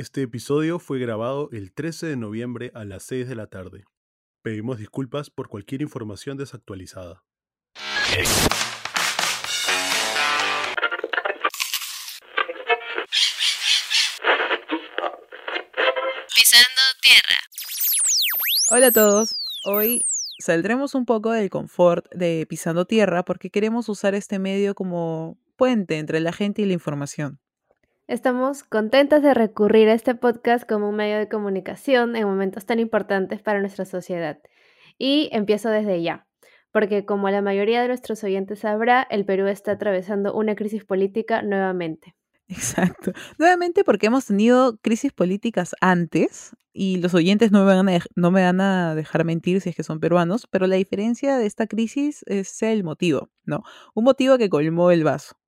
Este episodio fue grabado el 13 de noviembre a las 6 de la tarde. Pedimos disculpas por cualquier información desactualizada. Pisando tierra. Hola a todos. Hoy saldremos un poco del confort de Pisando Tierra porque queremos usar este medio como puente entre la gente y la información. Estamos contentas de recurrir a este podcast como un medio de comunicación en momentos tan importantes para nuestra sociedad. Y empiezo desde ya, porque como la mayoría de nuestros oyentes sabrá, el Perú está atravesando una crisis política nuevamente. Exacto. Nuevamente porque hemos tenido crisis políticas antes y los oyentes no me, van a no me van a dejar mentir si es que son peruanos, pero la diferencia de esta crisis es el motivo, ¿no? Un motivo que colmó el vaso.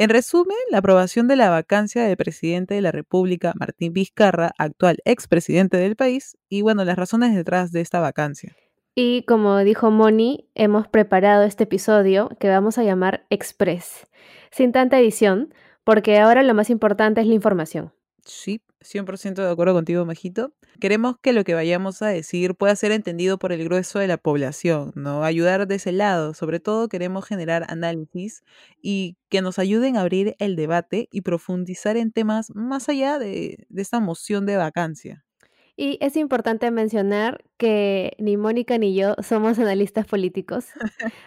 En resumen, la aprobación de la vacancia del presidente de la República, Martín Vizcarra, actual expresidente del país, y bueno, las razones detrás de esta vacancia. Y como dijo Moni, hemos preparado este episodio que vamos a llamar Express, sin tanta edición, porque ahora lo más importante es la información. Sí, 100% de acuerdo contigo, Majito. Queremos que lo que vayamos a decir pueda ser entendido por el grueso de la población, ¿no? Ayudar de ese lado. Sobre todo queremos generar análisis y que nos ayuden a abrir el debate y profundizar en temas más allá de, de esta moción de vacancia. Y es importante mencionar que ni Mónica ni yo somos analistas políticos,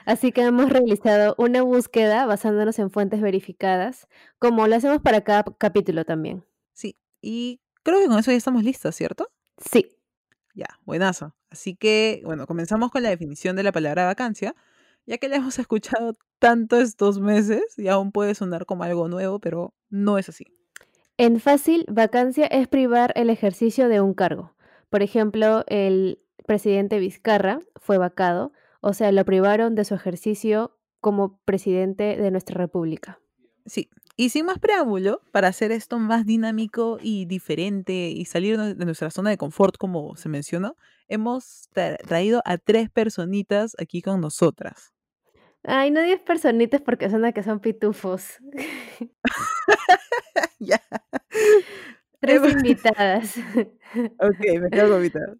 así que hemos realizado una búsqueda basándonos en fuentes verificadas, como lo hacemos para cada capítulo también. Sí, y creo que con eso ya estamos listos, ¿cierto? Sí. Ya, buenazo. Así que, bueno, comenzamos con la definición de la palabra vacancia, ya que la hemos escuchado tanto estos meses y aún puede sonar como algo nuevo, pero no es así. En fácil, vacancia es privar el ejercicio de un cargo. Por ejemplo, el presidente Vizcarra fue vacado, o sea, lo privaron de su ejercicio como presidente de nuestra república. Sí, y sin más preámbulo, para hacer esto más dinámico y diferente y salir de nuestra zona de confort, como se mencionó, hemos traído a tres personitas aquí con nosotras. Ay, no diez personitas porque suena que son pitufos. ya. Tres invitadas. ok, me quedo con invitadas.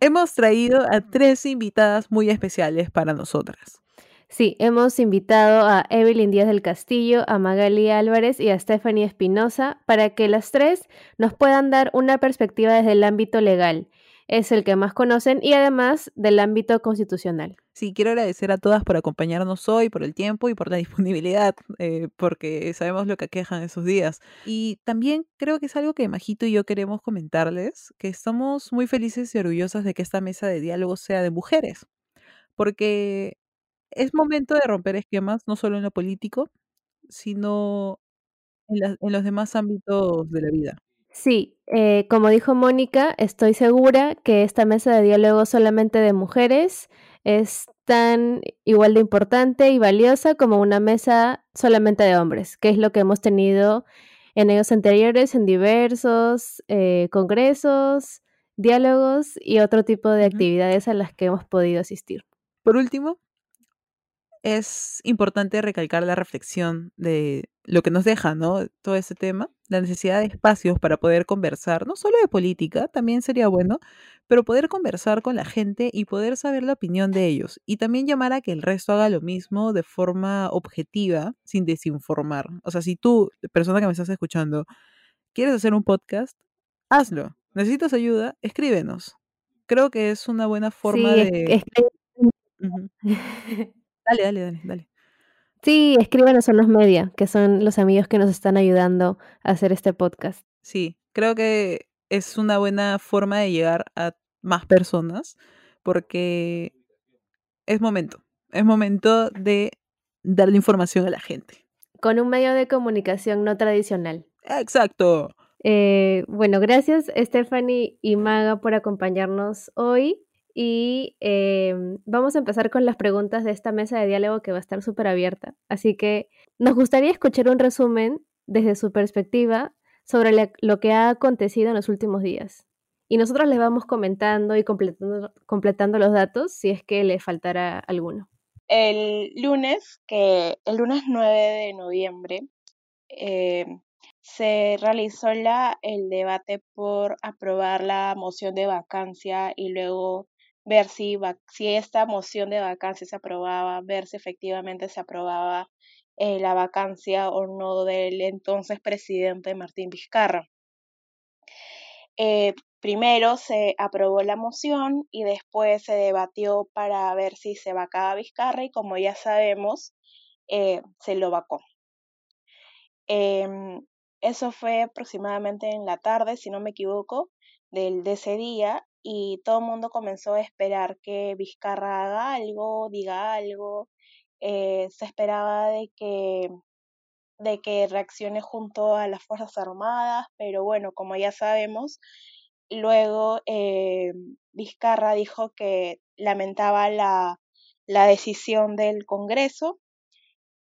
Hemos traído a tres invitadas muy especiales para nosotras. Sí, hemos invitado a Evelyn Díaz del Castillo, a Magali Álvarez y a Stephanie Espinosa para que las tres nos puedan dar una perspectiva desde el ámbito legal es el que más conocen y además del ámbito constitucional. Sí, quiero agradecer a todas por acompañarnos hoy, por el tiempo y por la disponibilidad, eh, porque sabemos lo que aquejan esos días. Y también creo que es algo que Majito y yo queremos comentarles, que estamos muy felices y orgullosas de que esta mesa de diálogo sea de mujeres, porque es momento de romper esquemas, no solo en lo político, sino en, en los demás ámbitos de la vida. Sí, eh, como dijo Mónica, estoy segura que esta mesa de diálogo solamente de mujeres es tan igual de importante y valiosa como una mesa solamente de hombres, que es lo que hemos tenido en años anteriores en diversos eh, congresos, diálogos y otro tipo de actividades a las que hemos podido asistir. Por último, es importante recalcar la reflexión de lo que nos deja, ¿no? Todo este tema, la necesidad de espacios para poder conversar, no solo de política, también sería bueno, pero poder conversar con la gente y poder saber la opinión de ellos. Y también llamar a que el resto haga lo mismo de forma objetiva, sin desinformar. O sea, si tú, persona que me estás escuchando, quieres hacer un podcast, hazlo. ¿Necesitas ayuda? Escríbenos. Creo que es una buena forma de... Dale, dale, dale, dale. Sí, escríbanos en los media, que son los amigos que nos están ayudando a hacer este podcast. Sí, creo que es una buena forma de llegar a más personas porque es momento, es momento de darle información a la gente. Con un medio de comunicación no tradicional. Exacto. Eh, bueno, gracias Stephanie y Maga por acompañarnos hoy. Y em, vamos a empezar con las preguntas de esta mesa de diálogo que va a estar súper abierta. Así que nos gustaría escuchar un resumen desde su perspectiva sobre lo que ha acontecido en los últimos días. Y nosotros les vamos comentando y completando, completando los datos si es que le faltara alguno. El lunes, que el lunes 9 de noviembre, em, se realizó la, el debate por aprobar la moción de vacancia y luego ver si, si esta moción de vacancia se aprobaba, ver si efectivamente se aprobaba eh, la vacancia o no del entonces presidente Martín Vizcarra. Eh, primero se aprobó la moción y después se debatió para ver si se vacaba Vizcarra y como ya sabemos, eh, se lo vacó. Em, eso fue aproximadamente en la tarde, si no me equivoco, del, de ese día y todo el mundo comenzó a esperar que Vizcarra haga algo, diga algo. Eh, se esperaba de que de que reaccione junto a las Fuerzas Armadas, pero bueno, como ya sabemos, luego eh, Vizcarra dijo que lamentaba la, la decisión del Congreso,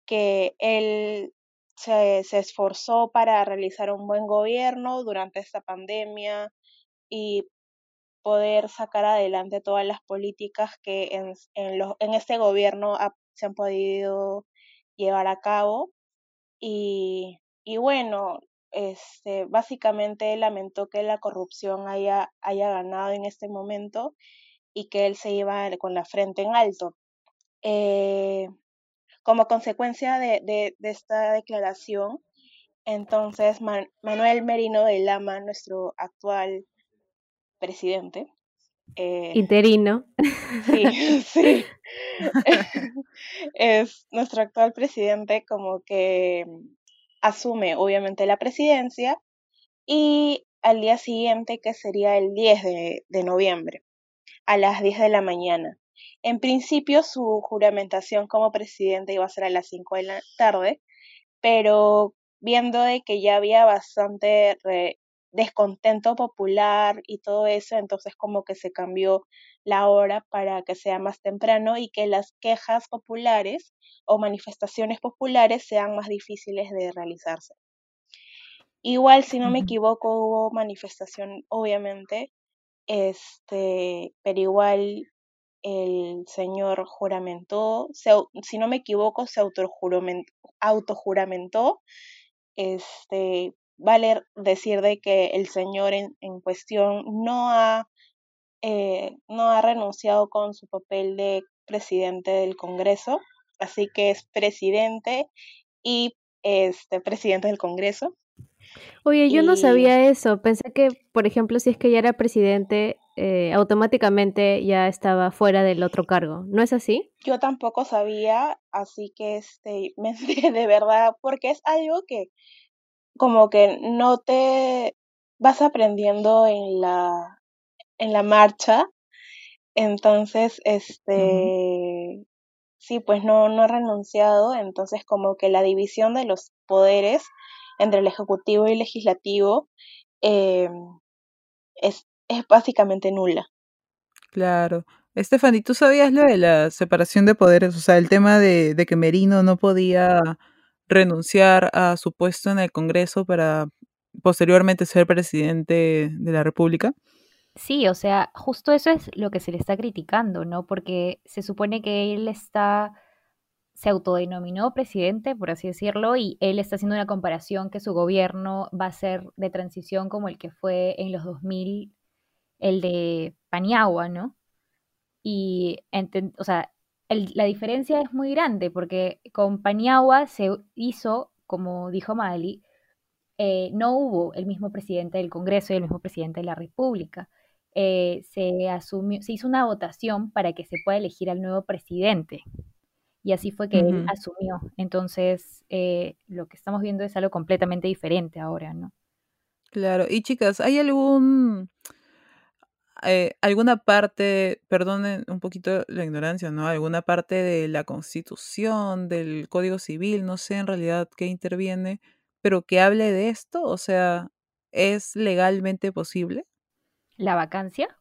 que él se, se, esforzó para realizar un buen gobierno durante esta pandemia y poder sacar adelante todas las políticas que en, en, en este gobierno se han podido llevar a cabo y, y bueno, este, básicamente lamentó que la corrupción haya, haya ganado en este momento y que él se iba con la frente en alto. Eh, como consecuencia de, de, esta declaración, entonces Man, Manuel Merino de Lama, nuestro actual presidente. Eh, Interino. Sí, sí. es nuestro actual presidente como que asume obviamente la presidencia y al día siguiente, que sería el 10 de, de noviembre, a las 10 de la mañana. En principio su juramentación como presidente iba a ser a las 5 de la tarde, pero viendo de que ya había bastante re, descontento popular y todo eso, entonces como que se cambió la hora para que sea más temprano y que las quejas populares o manifestaciones populares sean más difíciles de realizarse. Igual, si no me equivoco, hubo manifestación, obviamente, este, pero igual el señor juramentó, se, si no me equivoco, se autojuramentó, este, vale decir de que el señor en, en cuestión no ha, eh, no ha renunciado con su papel de presidente del Congreso, así que es presidente y este presidente del Congreso. Oye, yo y... no sabía eso. Pensé que, por ejemplo, si es que ya era presidente, eh, automáticamente ya estaba fuera del otro cargo. ¿No es así? Yo tampoco sabía, así que este, me de verdad, porque es algo que como que no te vas aprendiendo en la, en la marcha. Entonces, este, uh -huh. sí, pues no, no he renunciado. Entonces, como que la división de los poderes entre el ejecutivo y el legislativo eh, es, es básicamente nula. Claro. Stephanie, ¿tú sabías lo de la separación de poderes? O sea, el tema de, de que Merino no podía renunciar a su puesto en el Congreso para posteriormente ser presidente de la República? Sí, o sea, justo eso es lo que se le está criticando, ¿no? Porque se supone que él está, se autodenominó presidente, por así decirlo, y él está haciendo una comparación que su gobierno va a ser de transición como el que fue en los 2000, el de Paniagua, ¿no? Y, o sea, el, la diferencia es muy grande porque con Paniagua se hizo, como dijo Mali, eh, no hubo el mismo presidente del Congreso y el mismo presidente de la República. Eh, se, asumió, se hizo una votación para que se pueda elegir al nuevo presidente. Y así fue que uh -huh. él asumió. Entonces, eh, lo que estamos viendo es algo completamente diferente ahora, ¿no? Claro. Y chicas, ¿hay algún eh, alguna parte, perdonen un poquito la ignorancia, ¿no? Alguna parte de la Constitución, del Código Civil, no sé en realidad qué interviene, pero que hable de esto, o sea, ¿es legalmente posible? ¿La vacancia?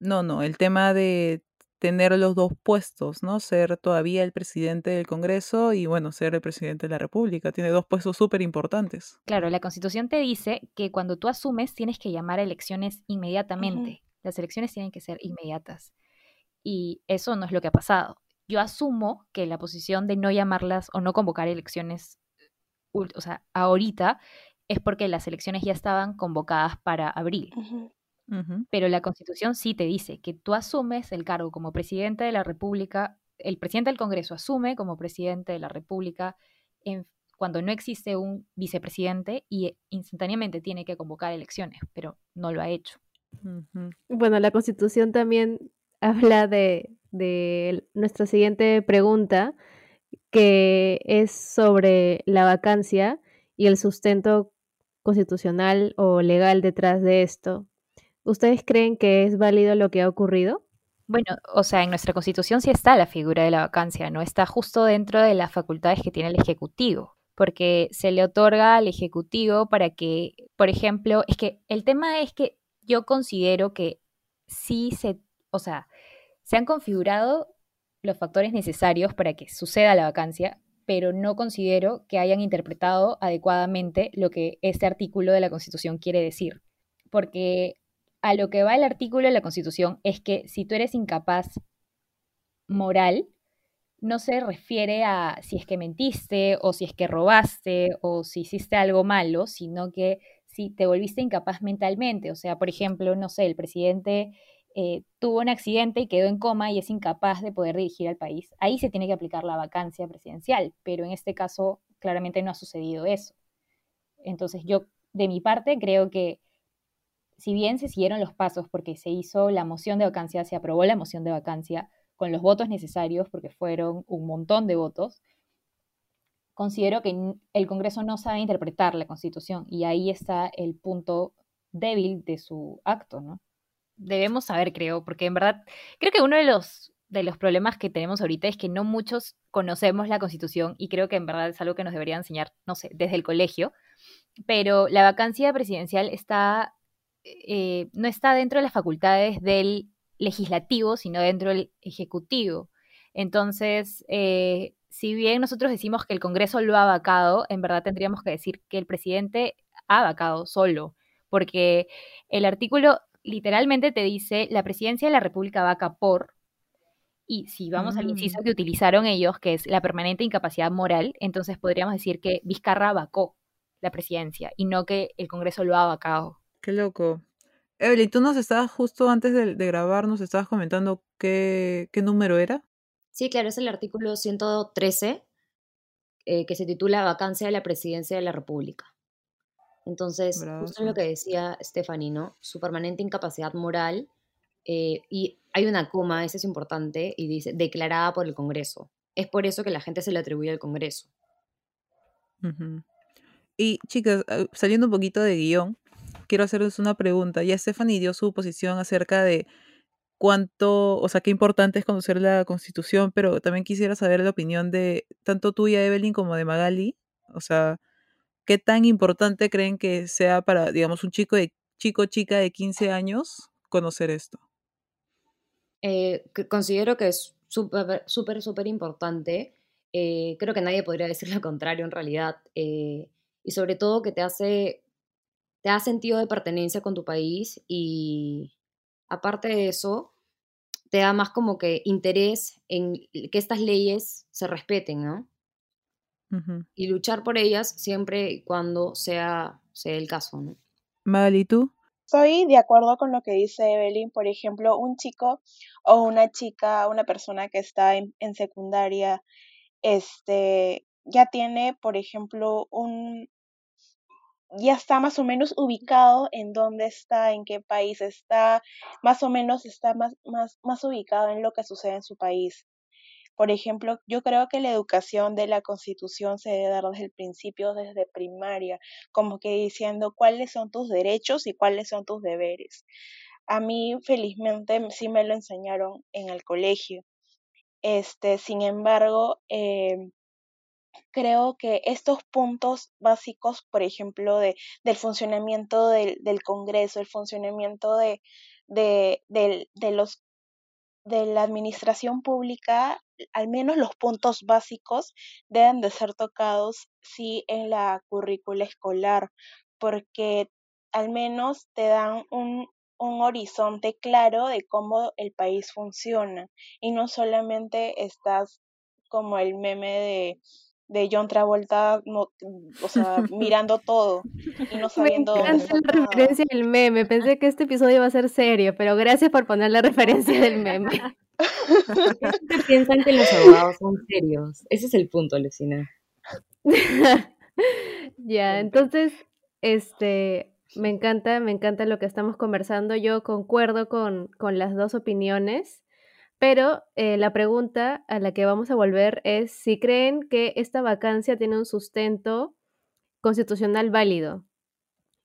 No, no, el tema de tener los dos puestos, ¿no? Ser todavía el presidente del Congreso y, bueno, ser el presidente de la República. Tiene dos puestos súper importantes. Claro, la Constitución te dice que cuando tú asumes tienes que llamar a elecciones inmediatamente. Uh -huh. Las elecciones tienen que ser inmediatas. Y eso no es lo que ha pasado. Yo asumo que la posición de no llamarlas o no convocar elecciones, o sea, ahorita, es porque las elecciones ya estaban convocadas para abril. Pero la Constitución sí te dice que tú asumes el cargo como presidente de la República, el presidente del Congreso asume como presidente de la República en- cuando no existe un vicepresidente y instantáneamente tiene que convocar elecciones, pero no lo ha hecho. Bueno, la Constitución también habla de, de nuestra siguiente pregunta, que es sobre la vacancia y el sustento constitucional o legal detrás de esto. ¿Ustedes creen que es válido lo que ha ocurrido? Bueno, o sea, en nuestra constitución sí está la figura de la vacancia, ¿no? Está justo dentro de las facultades que tiene el Ejecutivo, porque se le otorga al Ejecutivo para que, por ejemplo, es que el tema es que yo considero que sí se, o sea, se han configurado los factores necesarios para que suceda la vacancia, pero no considero que hayan interpretado adecuadamente lo que este artículo de la Constitución quiere decir, porque a lo que va el artículo de la Constitución es que si tú eres incapaz moral, no se refiere a si es que mentiste o si es que robaste o si hiciste algo malo, sino que si te volviste incapaz mentalmente. O sea, por ejemplo, no sé, el presidente eh, tuvo un accidente y quedó en coma y es incapaz de poder dirigir al país. Ahí se tiene que aplicar la vacancia presidencial, pero en este caso claramente no ha sucedido eso. Entonces yo, de mi parte, creo que si bien se siguieron los pasos porque se hizo la moción de vacancia, se aprobó la moción de vacancia con los votos necesarios, porque fueron un montón de votos, considero que el Congreso no sabe interpretar la Constitución y ahí está el punto débil de su acto, ¿no? Debemos saber, creo, porque en verdad creo que uno de los, de los problemas que tenemos ahorita es que no muchos conocemos la Constitución y creo que en verdad es algo que nos debería enseñar, no sé, desde el colegio, pero la vacancia presidencial está eh, no está dentro de las facultades del legislativo, sino dentro del ejecutivo. Entonces, eh, si bien nosotros decimos que el Congreso lo ha vacado, en verdad tendríamos que decir que el presidente ha vacado solo, porque el artículo literalmente te dice la presidencia de la República vaca por, y si vamos al inciso Mm. que utilizaron ellos, que es la permanente incapacidad moral, entonces podríamos decir que Vizcarra vacó la presidencia y no que el Congreso lo ha vacado. Qué loco. Evelyn, tú nos estabas justo antes de, de grabar, nos estabas comentando qué, qué número era. Sí, claro, es el artículo 113 eh, que se titula Vacancia de la Presidencia de la República. Entonces, justo lo que decía Stephanie, ¿no? Su permanente incapacidad moral eh, y hay una coma, eso es importante, y dice declarada por el Congreso. Es por eso que la gente se le atribuye al Congreso. Y chicas, eh, saliendo un poquito de guion, quiero hacerles una pregunta. Ya Stephanie dio su posición acerca de cuánto, o sea, qué importante es conocer la Constitución, pero también quisiera saber la opinión de tanto tuya, Evelyn, como de Magali. O sea, ¿qué tan importante creen que sea para, digamos, un chico de chico chica de 15 años conocer esto? Eh, considero que es súper, súper, súper importante. Eh, creo que nadie podría decir lo contrario en realidad. Eh, y sobre todo que te hace, te da sentido de pertenencia con tu país y aparte de eso, te da más como que interés en que estas leyes se respeten, ¿no? Y luchar por ellas siempre y cuando sea, sea el caso, ¿no? Magali, ¿tú? Estoy de acuerdo con lo que dice Evelyn. Por ejemplo, un chico o una chica, una persona que está en, en secundaria, este, ya tiene, por ejemplo, un, ya está más o menos ubicado en dónde está, en qué país está, más o menos está más, más, más ubicado en lo que sucede en su país. Por ejemplo, yo creo que la educación de la Constitución se debe dar desde el principio, desde primaria, como que diciendo cuáles son tus derechos y cuáles son tus deberes. A mí, felizmente, sí me lo enseñaron en el colegio. Este, sin embargo, eh, creo que estos puntos básicos, por ejemplo, de, del funcionamiento del, del Congreso, el funcionamiento de, de, de los de la administración pública, al menos los puntos básicos deben de ser tocados sí en la currícula escolar, porque al menos te dan un, un horizonte claro de cómo el país funciona y no solamente estás como el meme de de John Travolta, no, o sea, mirando todo y no Me sabiendo encanta la nada. referencia del meme. Pensé que este episodio iba a ser serio, pero gracias por poner la referencia del meme. ¿Qué piensan que los abogados son serios? Ese es el punto, Lucina. Ya, entonces, este, me encanta, me encanta lo que estamos conversando. Yo concuerdo con, con las dos opiniones, pero eh, la pregunta a la que vamos a volver es si creen que esta vacancia tiene un sustento constitucional válido,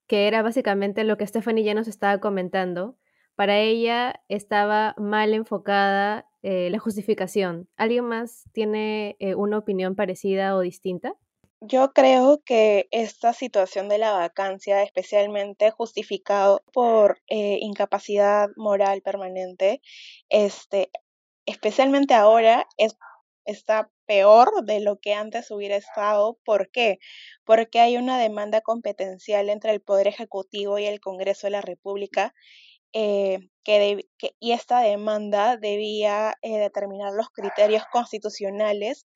que era básicamente lo que Stephanie ya nos estaba comentando. Para ella estaba mal enfocada eh, la justificación. ¿Alguien más tiene eh, una opinión parecida o distinta? Yo creo que esta situación de la vacancia, especialmente justificado por incapacidad moral permanente, este, especialmente ahora es, está peor de lo que antes hubiera estado. ¿Por qué? Porque hay una demanda competencial entre el Poder Ejecutivo y el Congreso de la República. eh, que deb- que- y esta demanda debía eh, determinar los criterios constitucionales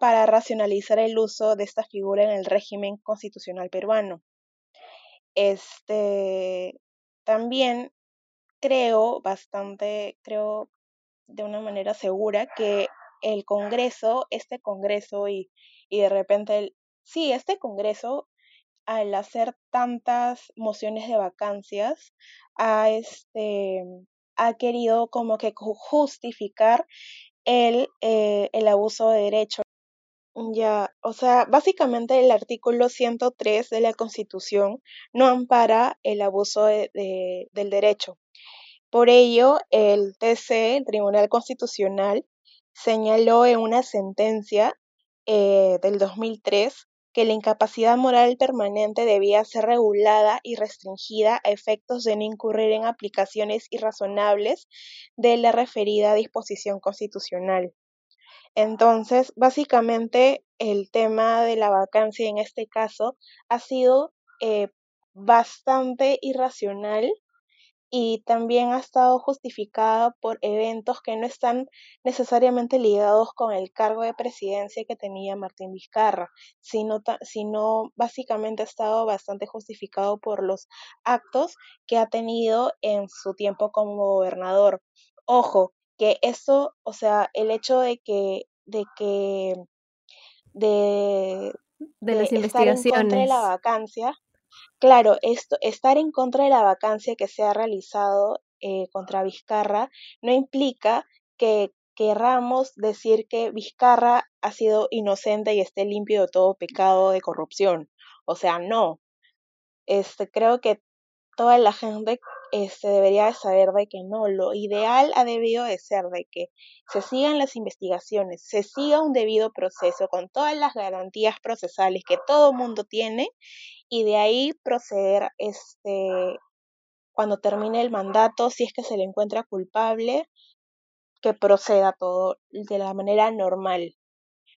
para racionalizar el uso de esta figura en el régimen constitucional peruano. Este, también creo bastante, creo de una manera segura que el Congreso, este Congreso y, y de repente el, sí, este Congreso al hacer tantas mociones de vacancias ha este ha querido como que ju- justificar el, eh, el abuso de derecho. Ya, o sea, básicamente el artículo 103 de la Constitución no ampara el abuso de- del derecho. Por ello, el TC, el Tribunal Constitucional, señaló en una sentencia eh, del 2003 que la incapacidad moral permanente debía ser regulada y restringida a efectos de no incurrir en aplicaciones irrazonables de la referida disposición constitucional. Entonces, básicamente, el tema de la vacancia en este caso ha sido eh, bastante irracional y también ha estado justificada por eventos que no están necesariamente ligados con el cargo de presidencia que tenía Martín Vizcarra, sino, sino básicamente ha estado bastante justificado por los actos que ha tenido en su tiempo como gobernador. Ojo, que eso, o sea, el hecho de que, de que, de, De de las estar en contra de la investigaciones. vacancia, Claro, esto, estar en contra de la vacancia que se ha realizado eh, contra Vizcarra no implica que querramos decir que Vizcarra ha sido inocente y esté limpio de todo pecado de corrupción. O sea, no. Este, creo que toda la gente este, debería de saber de que no, lo ideal ha debido de ser de que se sigan las investigaciones, se siga un debido proceso con todas las garantías procesales que todo mundo tiene y de ahí proceder este cuando termine el mandato, si es que se le encuentra culpable, que proceda todo de la manera normal.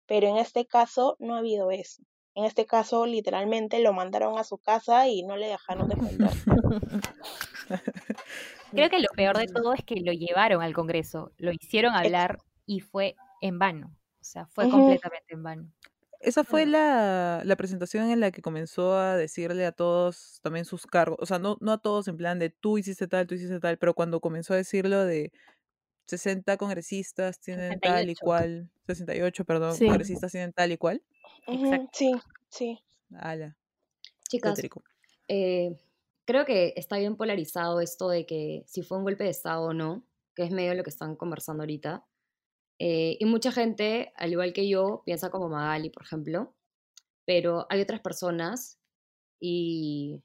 Pero en este caso no ha habido eso. En este caso, literalmente lo mandaron a su casa y no le dejaron defender. Creo que lo peor de todo es que lo llevaron al Congreso, lo hicieron hablar y fue en vano. O sea, fue completamente en vano. Esa fue la, la presentación en la que comenzó a decirle a todos también sus cargos, o sea, no, no a todos en plan de tú hiciste tal, tú hiciste tal, pero cuando comenzó a decirlo de 60 congresistas tienen tal y 68. cual, 68, perdón, Sí. congresistas tienen tal y cual, Exacto. Sí, sí. ala, Chicas, eh, creo que está bien polarizado esto de que si fue un golpe de Estado o no, que es medio lo que están conversando ahorita. Eh, y mucha gente, al igual que yo, piensa como Magali, por ejemplo, pero hay otras personas y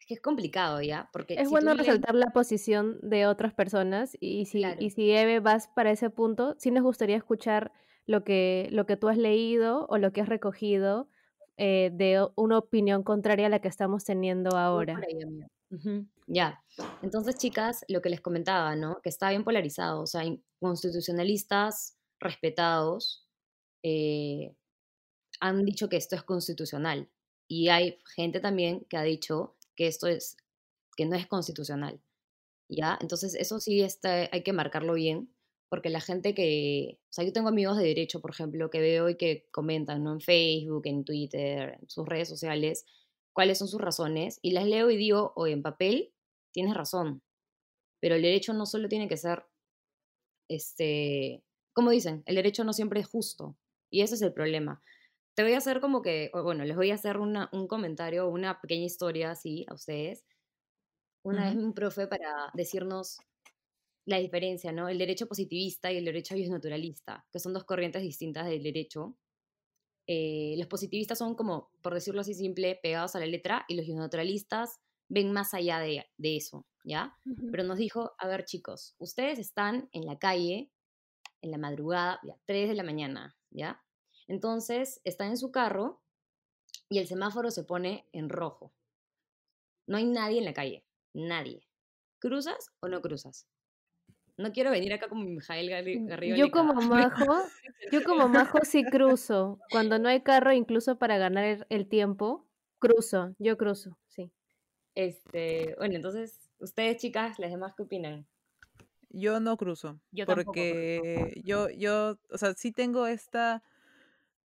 es que es complicado ya, porque Es si bueno resaltar la posición de otras personas y si, Claro. y si Eve vas para ese punto, sí nos gustaría escuchar lo que, lo que tú has leído o lo que has recogido eh, de una opinión contraria a la que estamos teniendo ahora. Ya. Entonces, chicas, lo que les comentaba, ¿no? Que está bien polarizado. O sea, constitucionalistas respetados eh, han dicho que esto es constitucional. Y hay gente también que ha dicho que esto es, que no es constitucional. ¿Ya? Entonces, eso sí está, hay que marcarlo bien, porque la gente que, o sea, yo tengo amigos de derecho, por ejemplo, que veo y que comentan, ¿no? En Facebook, en Twitter, en sus redes sociales, cuáles son sus razones, y las leo y digo, o en papel, tienes razón, pero el derecho no solo tiene que ser, este, como dicen, el derecho no siempre es justo, y ese es el problema. Te voy a hacer como que, bueno, les voy a hacer una, un comentario, una pequeña historia así a ustedes. Una vez un profe para decirnos la diferencia, ¿no? El derecho positivista y el derecho naturalista, que son dos corrientes distintas del derecho. Eh, los positivistas son como, por decirlo así simple, pegados a la letra y los naturalistas ven más allá de, eso, ¿ya? Pero nos dijo, a ver chicos, ustedes están en la calle en la madrugada, ya, 3 de la mañana, ¿ya? Entonces, están en su carro y el semáforo se pone en rojo. No hay nadie en la calle, nadie. ¿Cruzas o no cruzas? No quiero venir acá como Mijael mm, Garrido. Yo como majo, yo como majo sí cruzo. Cuando no hay carro, incluso para ganar el tiempo, cruzo. Yo cruzo, sí. Este, bueno, entonces, ustedes chicas, las demás, ¿qué opinan? Yo no cruzo. Yo porque yo, yo, o sea, sí tengo esta,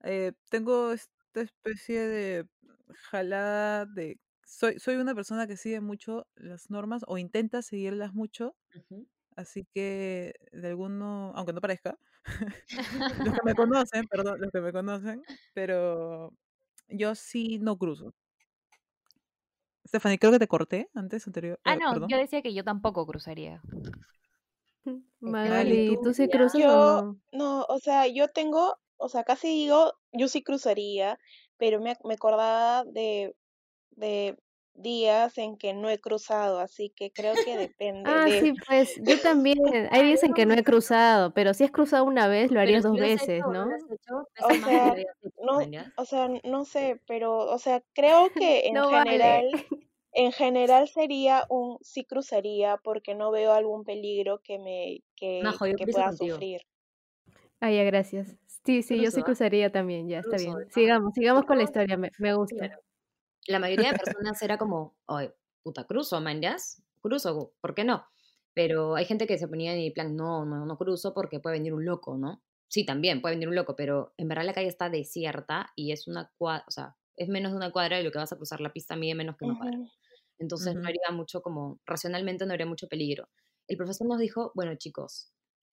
eh, tengo esta especie de jalada de, soy, soy una persona que sigue mucho las normas o intenta seguirlas mucho. Así que de alguno, aunque no parezca, los que me conocen, perdón, los que me conocen, pero yo sí no cruzo. Stephanie, creo que te corté antes, anterior. Ah, eh, no, yo decía que yo tampoco cruzaría. Magali, ¿tú sí cruzas o no? No, o sea, yo tengo, o sea, casi digo, yo sí cruzaría, pero me, me acordaba de, de días en que no he cruzado, así que creo que depende Ah, de... sí, pues yo también. Hay días en que no he cruzado, pero si has cruzado una vez, lo harías dos veces, ¿no? O sea, no, o sea, no sé, pero, o sea, creo que en No vale. general, en general sería un sí cruzaría porque no veo algún peligro que me, que, Majo, pueda contigo. sufrir. Ah, ya, gracias. Sí, sí, yo sí ¿ah? cruzaría también, ya, está Cruzo, bien. Sigamos, sigamos con la historia, me, me gusta. claro. La mayoría de personas era como, oye, puta, cruzo, man, ¿ya? Cruzo, ¿por qué no? Pero hay gente que se ponía en el plan, no, no, no cruzo porque puede venir un loco, ¿no? Sí, también puede venir un loco, pero en verdad la calle está desierta y es una cuadra, o sea, es menos de una cuadra de lo que vas a cruzar la pista mide menos que una cuadra. Entonces no haría mucho como, racionalmente no haría mucho peligro. El profesor nos dijo, bueno chicos,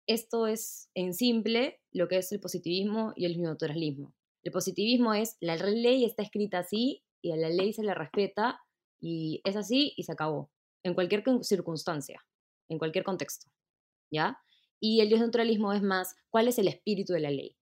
esto es en simple lo que es el positivismo y el naturalismo. El positivismo es, la ley está escrita así y a la ley se le respeta y es así y se acabó, en cualquier circunstancia, en cualquier contexto, ¿ya? Y el naturalismo es más, ¿cuál es el espíritu de la ley?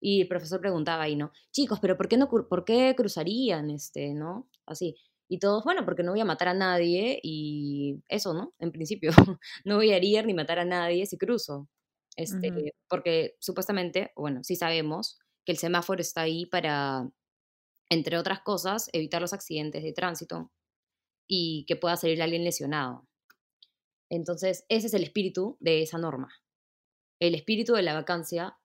Y el profesor preguntaba ahí, ¿no? Chicos, pero ¿por qué, no, por qué cruzarían, este, no? Así. Y todos, bueno, porque no voy a matar a nadie y eso, ¿no? En principio, no voy a herir ni matar a nadie si cruzo. Este. Porque supuestamente, bueno, sí sabemos que el semáforo está ahí para, entre otras cosas, evitar los accidentes de tránsito y que pueda salir alguien lesionado. Entonces, ese es el espíritu de esa norma. El espíritu de la vacancia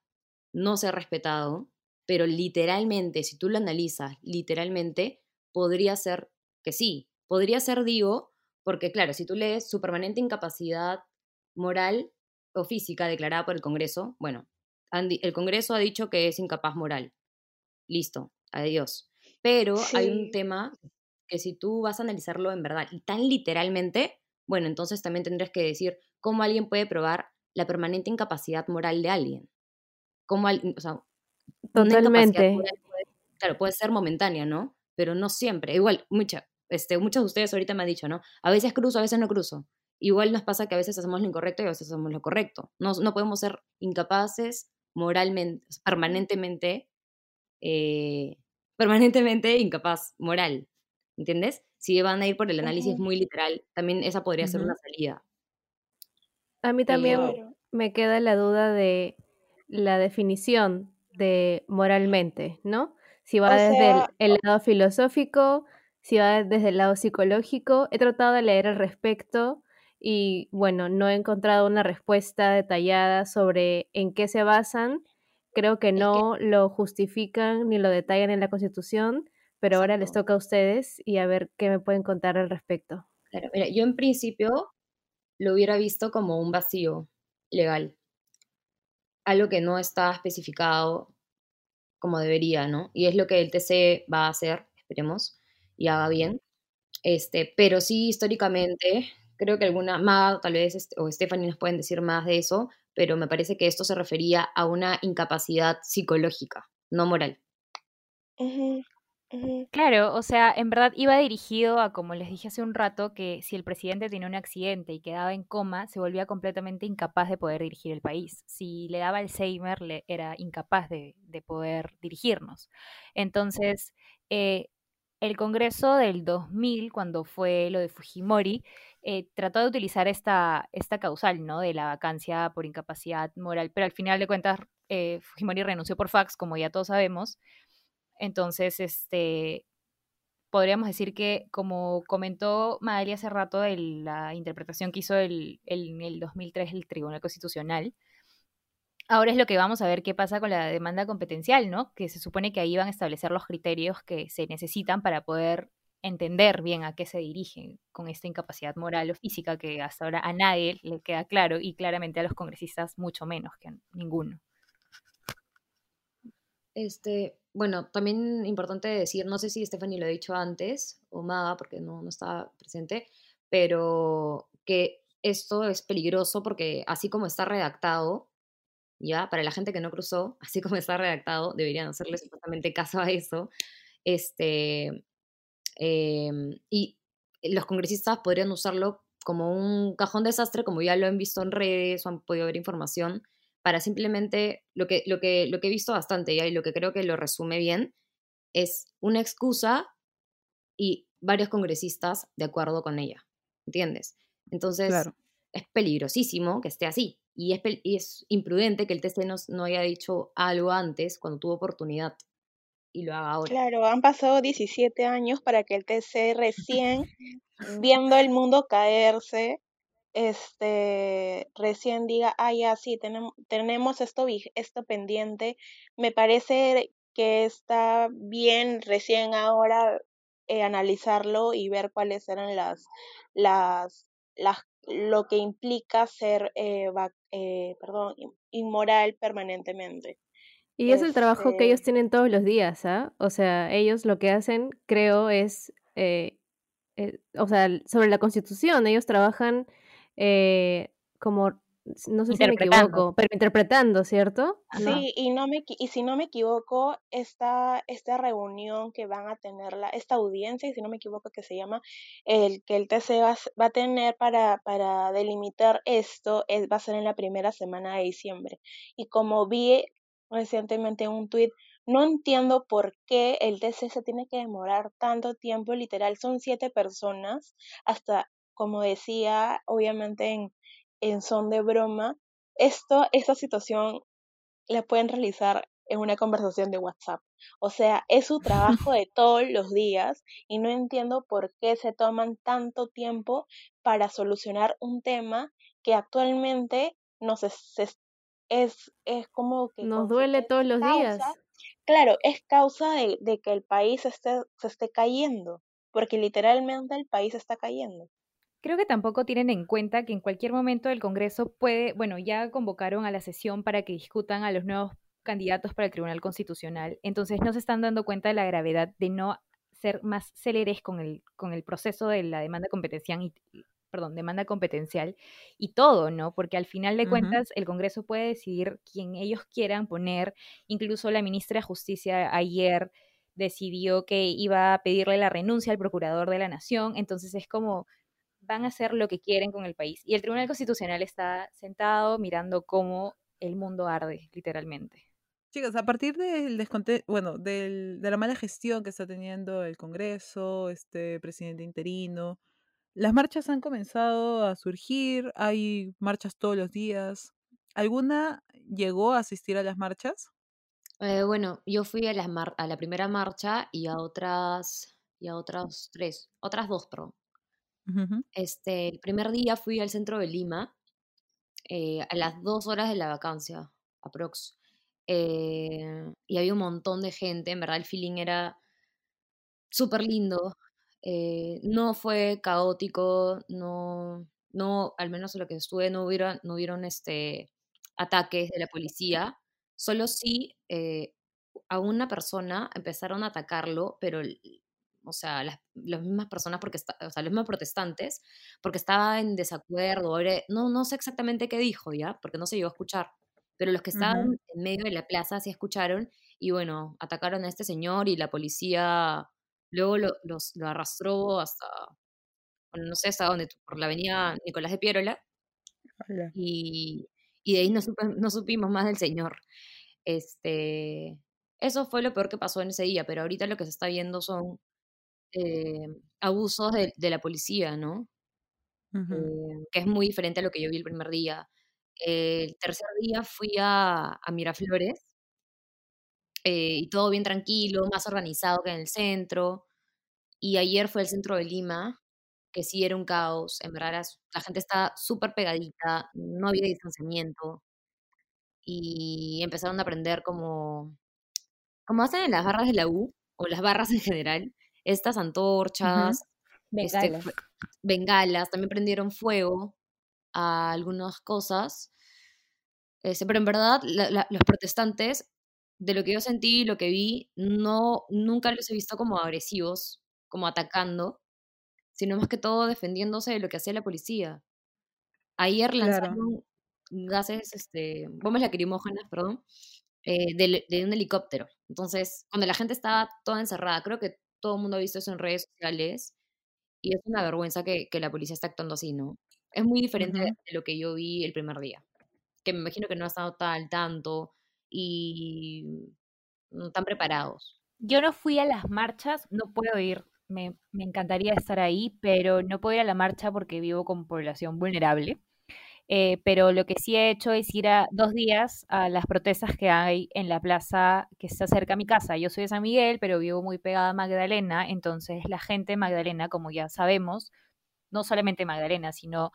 no se ha respetado, pero literalmente, si tú lo analizas, literalmente, podría ser que sí. Podría ser, digo, porque claro, si tú lees su permanente incapacidad moral o física declarada por el Congreso, bueno, el Congreso ha dicho que es incapaz moral. Listo, adiós. Pero hay un tema que si tú vas a analizarlo en verdad y tan literalmente, bueno, entonces también tendrías que decir cómo alguien puede probar la permanente incapacidad moral de alguien. Cómo, o sea, Totalmente. moral claro, puede ser momentánea, ¿no? Pero no siempre. Igual, mucha, este, muchos de ustedes ahorita me han dicho, ¿no? A veces cruzo, a veces no cruzo. Igual nos pasa que a veces hacemos lo incorrecto y a veces hacemos lo correcto. No, no podemos ser incapaces moralmente, permanentemente, eh, permanentemente incapaz moral. ¿Entiendes? Si van a ir por el análisis muy literal, también esa podría ser una salida. A mí también Claro. me queda la duda de la definición de moralmente, ¿no? Si va O desde el lado filosófico, si va desde el lado psicológico. He tratado de leer al respecto y bueno, no he encontrado una respuesta detallada sobre en qué se basan. Creo que no lo justifican ni lo detallan en la Constitución, pero ahora les toca a ustedes y a ver qué me pueden contar al respecto. Claro, mira, yo en principio lo hubiera visto como un vacío legal. algo que no está especificado como debería, ¿no? Y es lo que el TC va a hacer, esperemos, y haga bien. Este, pero sí, históricamente, creo que alguna, más tal vez, este, o Stephanie nos pueden decir más de eso, pero me parece que esto se refería a una incapacidad psicológica, no moral. Claro, o sea, en verdad iba dirigido a, como les dije hace un rato, que si el presidente tenía un accidente y quedaba en coma, se volvía completamente incapaz de poder dirigir el país. Si le daba Alzheimer, le era incapaz de, de poder dirigirnos. Entonces, eh, el Congreso del 2000, cuando fue lo de Fujimori, eh, trató de utilizar esta, esta causal, ¿no? De la vacancia por incapacidad moral, pero al final de cuentas, eh, Fujimori renunció por fax, como ya todos sabemos. Entonces, este, podríamos decir que, como comentó Magali hace rato de la interpretación que hizo el, en el 2003 el Tribunal Constitucional, ahora es lo que vamos a ver qué pasa con la demanda competencial, ¿no? Que se supone que ahí van a establecer los criterios que se necesitan para poder entender bien a qué se dirigen con esta incapacidad moral o física que hasta ahora a nadie le queda claro y claramente a los congresistas mucho menos que a ninguno. Este, bueno, también importante decir, no sé si Stephanie lo ha dicho antes o Maga, porque no, no estaba presente, pero que esto es peligroso porque así como está redactado, ya, para la gente que no cruzó, así como está redactado, deberían hacerle exactamente caso a eso. Este, em, y los congresistas podrían usarlo como un cajón desastre, como ya lo han visto en redes o han podido ver información, para simplemente lo que, lo que, lo que he visto bastante ya y lo que creo que lo resume bien es una excusa y varios congresistas de acuerdo con ella, ¿entiendes? Entonces Claro. es peligrosísimo que esté así y es, y es imprudente que el TC no, no haya dicho algo antes cuando tuvo oportunidad y lo haga ahora. Claro, han pasado 17 años para que el TC recién, viendo el mundo caerse, este, recién diga, ah, ya, sí, tenemos, tenemos esto, esto pendiente. Me parece que está bien recién ahora eh, analizarlo y ver cuáles eran las, las, las, lo que implica ser, eh, va- eh, perdón, in- inmoral permanentemente. Y es el trabajo que Este, ellos tienen todos los días, ¿ah? O sea, ellos lo que hacen, creo, es, eh, eh, o sea, sobre la Constitución, ellos trabajan eh, como, no sé si me equivoco, pero interpretando, ¿cierto? No. Sí, y no me y si no me equivoco, esta, esta reunión que van a tener, la, esta audiencia, y si no me equivoco, que se llama el que el TC va, va a tener para, para delimitar esto, es, va a ser en la primera semana de diciembre. Y como vi recientemente un tuit, no entiendo por qué el TC se tiene que demorar tanto tiempo, literal, son siete personas, hasta, como decía, obviamente en, en son de broma, esto, esta situación la pueden realizar en una conversación de WhatsApp. O sea, es su trabajo de todos los días y no entiendo por qué se toman tanto tiempo para solucionar un tema que actualmente nos es, es, es, como que Nos duele todos los días. claro, es causa de, de que el país esté, se esté cayendo, porque literalmente el país está cayendo. Creo que tampoco tienen en cuenta que en cualquier momento el Congreso puede, bueno, ya convocaron a la sesión para que discutan a los nuevos candidatos para el Tribunal Constitucional, entonces no se están dando cuenta de la gravedad de no ser más céleres con el, con el proceso de la demanda competencial perdón, demanda competencial y todo, ¿no? Porque al final de cuentas el Congreso puede decidir quien ellos quieran poner, incluso la ministra de Justicia ayer decidió que iba a pedirle la renuncia al procurador de la nación, entonces es como van a hacer lo que quieren con el país. Y el Tribunal Constitucional está sentado mirando cómo el mundo arde, literalmente. Chicos, a partir del desconte bueno, del, de la mala gestión que está teniendo el Congreso, este presidente interino, las marchas han comenzado a surgir, hay marchas todos los días. ¿Alguna llegó a asistir a las marchas? Eh, bueno, yo fui a, las mar- a la primera marcha y a otras, y a otras tres, otras dos, perdón. Ujú. Este, el primer día fui al centro de Lima eh, a las dos horas de la vacancia, aprox. Eh, y había un montón de gente, en verdad el feeling era súper lindo. Eh, no fue caótico, no, no, al menos en lo que estuve, no hubieron, no hubieron este, ataques de la policía, solo si eh, a una persona empezaron a atacarlo, pero, o sea, las, las mismas personas, porque o sea, los mismos protestantes, porque estaba en desacuerdo, no, no sé exactamente qué dijo, ¿ya? Porque no se llegó a escuchar, pero los que estaban en medio de la plaza sí escucharon y bueno, atacaron a este señor y la policía luego lo, los, lo arrastró hasta, bueno, no sé hasta dónde, por la avenida Nicolás de Piérola. Y, y de ahí no, no supimos más del señor. Este, eso fue lo peor que pasó en ese día, pero ahorita lo que se está viendo son eh, abusos de, de, la policía, ¿no? Eh, que es muy diferente a lo que yo vi el primer día. El tercer día fui a, a Miraflores eh, y todo bien tranquilo, más organizado que en el centro. Y ayer fue el centro de Lima, que sí era un caos, en verdad la gente estaba súper pegadita, no había distanciamiento. Y empezaron a aprender como, como hacen en las barras de la U, o las barras en general, estas antorchas, este, bengalas, también prendieron fuego a algunas cosas. Este, pero en verdad, los protestantes, de lo que yo sentí y lo que vi, no, nunca los he visto como agresivos, como atacando, sino más que todo defendiéndose de lo que hacía la policía. Ayer lanzaron gases, este, bombas lacrimógenas, perdón, eh, de, un helicóptero. Entonces, cuando la gente estaba toda encerrada, creo que todo el mundo ha visto eso en redes sociales, y es una vergüenza que, que la policía está actuando así, ¿no? Es muy diferente de lo que yo vi el primer día, que me imagino que no ha estado tal tanto y no están preparados. Yo no fui a las marchas, no puedo ir, me, me, encantaría estar ahí, pero no puedo ir a la marcha porque vivo con población vulnerable. Eh, pero lo que sí he hecho es ir a dos días a las protestas que hay en la plaza que está cerca a mi casa. Yo soy de San Miguel, pero vivo muy pegada a Magdalena, entonces la gente de Magdalena, como ya sabemos, no solamente Magdalena, sino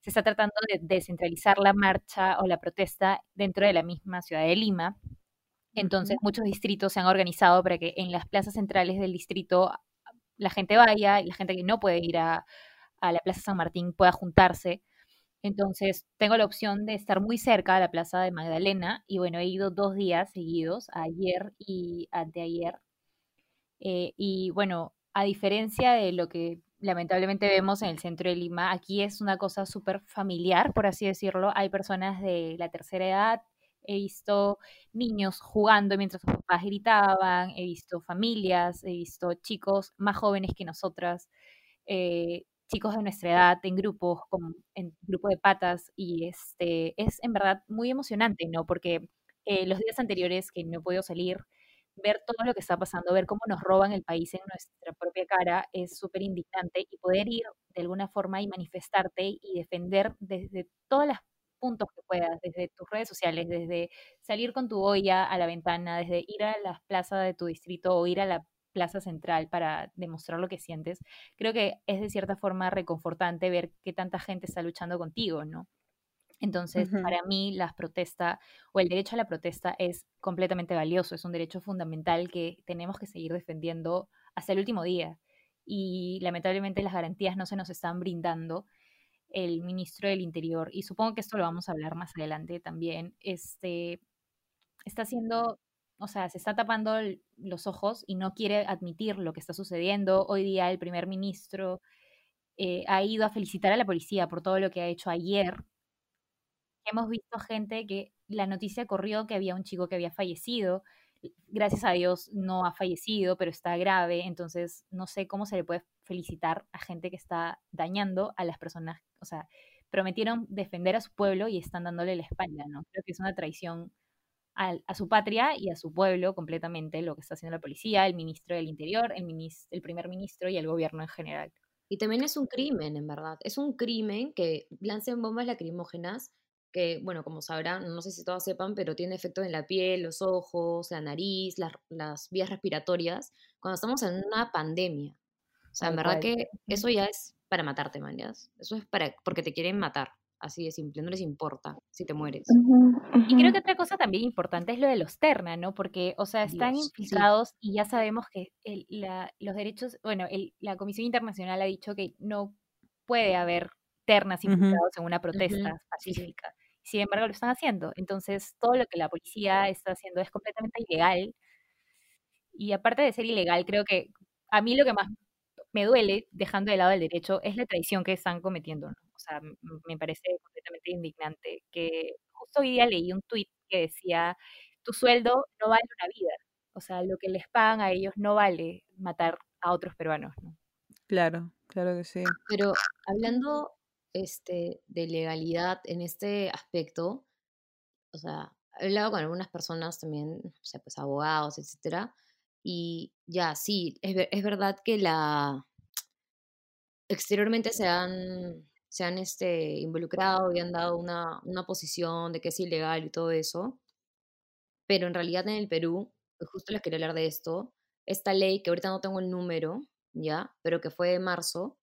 se está tratando de descentralizar la marcha o la protesta dentro de la misma ciudad de Lima. Entonces, muchos distritos se han organizado para que en las plazas centrales del distrito la gente vaya y la gente que no puede ir a, a la Plaza San Martín pueda juntarse. Entonces, tengo la opción de estar muy cerca de la Plaza de Magdalena y bueno, he ido dos días seguidos, ayer y anteayer. Eh, y bueno, a diferencia de lo que lamentablemente vemos en el centro de Lima, aquí es una cosa súper familiar, por así decirlo. Hay personas de la tercera edad, he visto niños jugando mientras sus papás gritaban, he visto familias, he visto chicos más jóvenes que nosotras, eh, chicos de nuestra edad en grupos, como en grupo de patas, y este es en verdad muy emocionante, ¿no? Porque eh, los días anteriores que no he podido salir, ver todo lo que está pasando, ver cómo nos roban el país en nuestra propia cara es súper indignante y poder ir de alguna forma y manifestarte y defender desde todos los puntos que puedas, desde tus redes sociales, desde salir con tu olla a la ventana, desde ir a la plaza de tu distrito o ir a la plaza central para demostrar lo que sientes, creo que es de cierta forma reconfortante ver que tanta gente está luchando contigo, ¿no? Entonces, para mí, la protesta o el derecho a la protesta es completamente valioso, es un derecho fundamental que tenemos que seguir defendiendo hasta el último día. Y lamentablemente las garantías no se nos están brindando. El ministro del Interior, y supongo que esto lo vamos a hablar más adelante también, este, está haciendo, o sea, se está tapando los ojos y no quiere admitir lo que está sucediendo. Hoy día el primer ministro eh, ha ido a felicitar a la policía por todo lo que ha hecho ayer hemos visto gente que la noticia corrió que había un chico que había fallecido. Gracias a Dios no ha fallecido, pero está grave. Entonces, no sé cómo se le puede felicitar a gente que está dañando a las personas. O sea, prometieron defender a su pueblo y están dándole la espalda, ¿no? Creo que es una traición a, su patria y a su pueblo completamente lo que está haciendo la policía, el ministro del Interior, el, el primer ministro y el gobierno en general. Y también es un crimen, en verdad. Es un crimen que lancen bombas lacrimógenas que, bueno, como sabrán, no sé si todos sepan, pero tiene efectos en la piel, los ojos, la nariz, las, vías respiratorias, cuando estamos en una pandemia. O sea, en verdad que eso ya es para matarte, man, Eso es para, porque te quieren matar. Así de simple, no les importa si te mueres. Y creo que otra cosa también importante es lo de los terna, ¿no? Porque, o sea, están implicados y ya sabemos que los derechos, bueno, la Comisión Internacional ha dicho que no puede haber ternas implicados en una protesta pacífica sin embargo lo están haciendo. Entonces, todo lo que la policía está haciendo es completamente ilegal. Y aparte de ser ilegal, creo que a mí lo que más me duele, dejando de lado el derecho, es la traición que están cometiendo. O sea, me parece completamente indignante que justo hoy día leí un tuit que decía, tu sueldo no vale una vida. O sea, lo que les pagan a ellos no vale matar a otros peruanos. ¿no? Claro, claro que sí. Pero hablando este, de legalidad en este aspecto, o sea, he hablado con algunas personas también, o sea, pues abogados, etcétera, y ya, sí, es, es verdad que la exteriormente se han, se han este, involucrado y han dado una, una posición de que es ilegal y todo eso, pero en realidad en el Perú, justo les quería hablar de esto, esta ley, que ahorita no tengo el número, ¿ya? Pero que fue de marzo,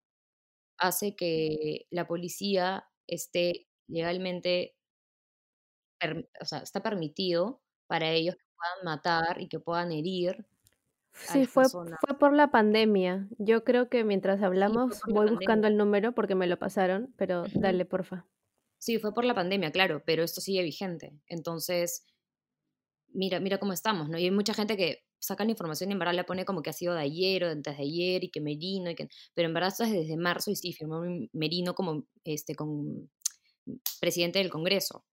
hace que la policía esté legalmente, o sea, está permitido para ellos que puedan matar y que puedan herir. Sí, fue, fue por la pandemia. Yo creo que mientras hablamos voy buscando el número porque me lo pasaron, pero dale, porfa. Sí, fue por la pandemia, claro, pero esto sigue vigente. Entonces, mira, mira cómo estamos, ¿no? Y hay mucha gente que sacan información y en verdad la pone como que ha sido de ayer o antes de ayer y que Merino, y que, pero en verdad esto es desde marzo y sí, firmó Merino como este, con presidente del Congreso.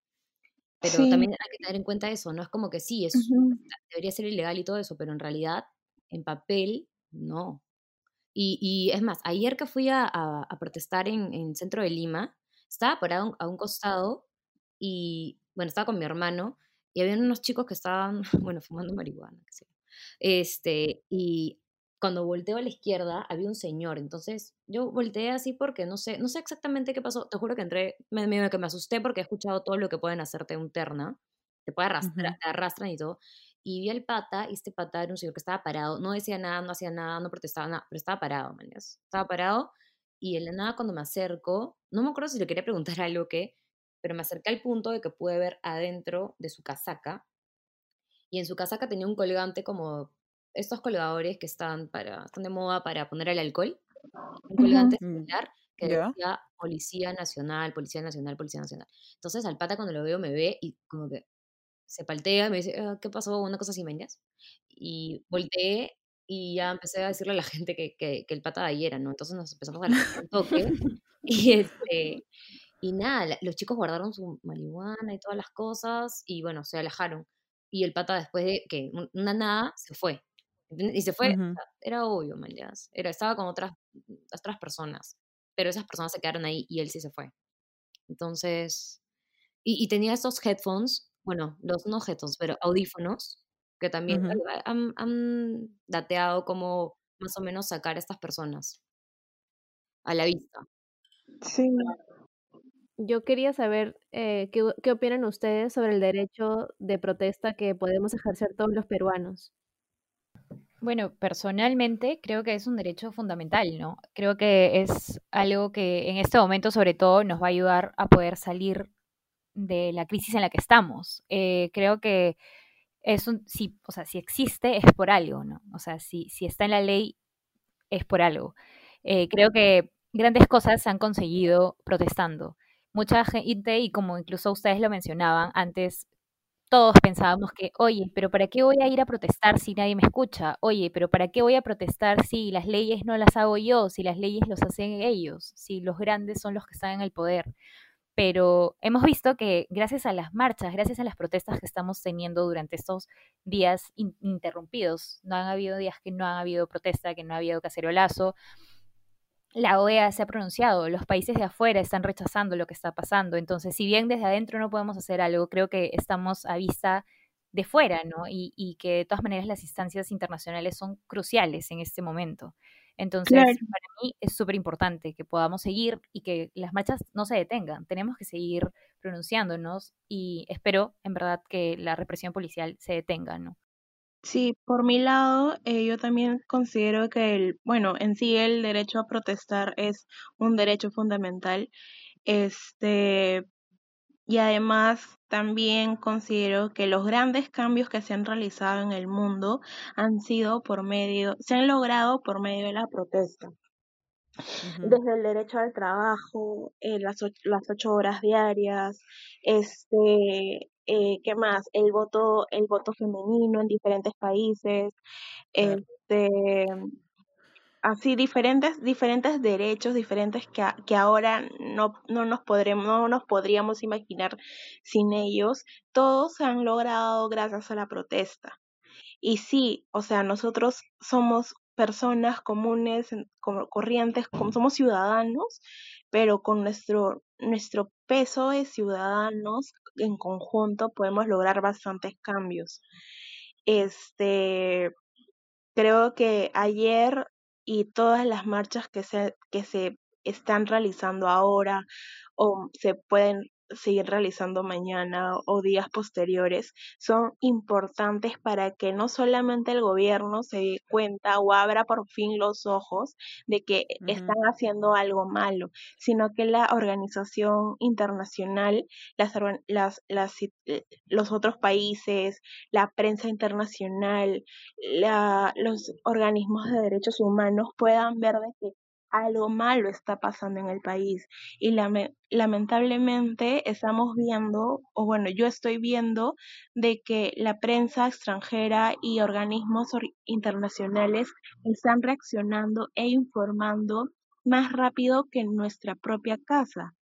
Pero también hay que tener en cuenta eso, ¿no? Es como que sí, es, debería ser ilegal y todo eso, pero en realidad, en papel, no. Y, y es más, ayer que fui a, a, protestar en, en centro de Lima, estaba parado a un costado y, bueno, estaba con mi hermano y había unos chicos que estaban, bueno, fumando marihuana, qué sé este, y cuando volteo a la izquierda había un señor, entonces yo volteé así porque no sé, no sé exactamente qué pasó, te juro que entré, me, me, que me asusté porque he escuchado todo lo que pueden hacerte un terna, te puede arrastrar, te arrastran y todo, y vi al pata, y este pata era un señor que estaba parado, no decía nada, no hacía nada, no protestaba nada, pero estaba parado, man, estaba parado, y en la nada cuando me acerco, no me acuerdo si le quería preguntar algo que, pero me acerqué al punto de que pude ver adentro de su casaca y en su casaca tenía un colgante como estos colgadores que están, para, están de moda para poner el alcohol, un colgante mm, similar que decía Policía Nacional, Policía Nacional, Policía Nacional. Entonces al pata cuando lo veo me ve y como que se paltea, me dice, ah, ¿qué pasó? Una cosa así, ¿me Y volteé y ya empecé a decirle a la gente que, que, que el pata de ayer era, ¿no? Entonces nos empezamos a dar un toque y, este, y nada, los chicos guardaron su marihuana y todas las cosas y bueno, se alejaron y el pata después de que una nada se fue. Y se fue, era obvio, man, era, estaba con otras, otras personas, pero esas personas se quedaron ahí y él sí se fue. Entonces, y, tenía estos headphones, bueno, los no headphones, pero audífonos, que también han, han, dateado como más o menos sacar a estas personas a la vista. Sí, yo quería saber eh, qué, qué opinan ustedes sobre el derecho de protesta que podemos ejercer todos los peruanos. Bueno, personalmente creo que es un derecho fundamental, ¿no? Creo que es algo que en este momento sobre todo nos va a ayudar a poder salir de la crisis en la que estamos. Eh, creo que es un, si, o sea, si existe es por algo, ¿no? O sea, si, si está en la ley es por algo. Eh, creo que grandes cosas se han conseguido protestando mucha gente, y como incluso ustedes lo mencionaban antes, todos pensábamos que, oye, pero ¿para qué voy a ir a protestar si nadie me escucha? Oye, pero ¿para qué voy a protestar si las leyes no las hago yo, si las leyes los hacen ellos, si los grandes son los que están en el poder? Pero hemos visto que gracias a las marchas, gracias a las protestas que estamos teniendo durante estos días interrumpidos, no han habido días que no han habido protesta, que no ha habido cacerolazo, la OEA se ha pronunciado, los países de afuera están rechazando lo que está pasando. Entonces, si bien desde adentro no podemos hacer algo, creo que estamos a vista de fuera, ¿no? Y, que de todas maneras las instancias internacionales son cruciales en este momento. Entonces, para mí es súper importante que podamos seguir y que las marchas no se detengan. Tenemos que seguir pronunciándonos y espero, en verdad, que la represión policial se detenga, ¿no? Sí, por mi lado, eh, yo también considero que el, bueno, en sí el derecho a protestar es un derecho fundamental. Este, y además también considero que los grandes cambios que se han realizado en el mundo han sido por medio, se han logrado por medio de la protesta. Desde el derecho al trabajo, eh, las, och- las ocho horas diarias, este, eh, ¿qué más? El voto, el voto femenino en diferentes países, este, así diferentes, diferentes derechos, diferentes que, a- que ahora no, no nos podremos, no nos podríamos imaginar sin ellos, todos se han logrado gracias a la protesta. Y sí, o sea, nosotros somos personas comunes, corrientes, como somos ciudadanos, pero con nuestro, nuestro peso de ciudadanos en conjunto podemos lograr bastantes cambios. Este, creo que ayer y todas las marchas que se, que se están realizando ahora o se pueden seguir realizando mañana o días posteriores son importantes para que no solamente el gobierno se dé cuenta o abra por fin los ojos de que están haciendo algo malo, sino que la organización internacional, las, las, eh, los otros países, la prensa internacional, la, los organismos de derechos humanos puedan ver de que algo malo está pasando en el país. Y lame- lamentablemente estamos viendo, o bueno, yo estoy viendo de que la prensa extranjera y organismos or- internacionales están reaccionando e informando más rápido que en nuestra propia casa.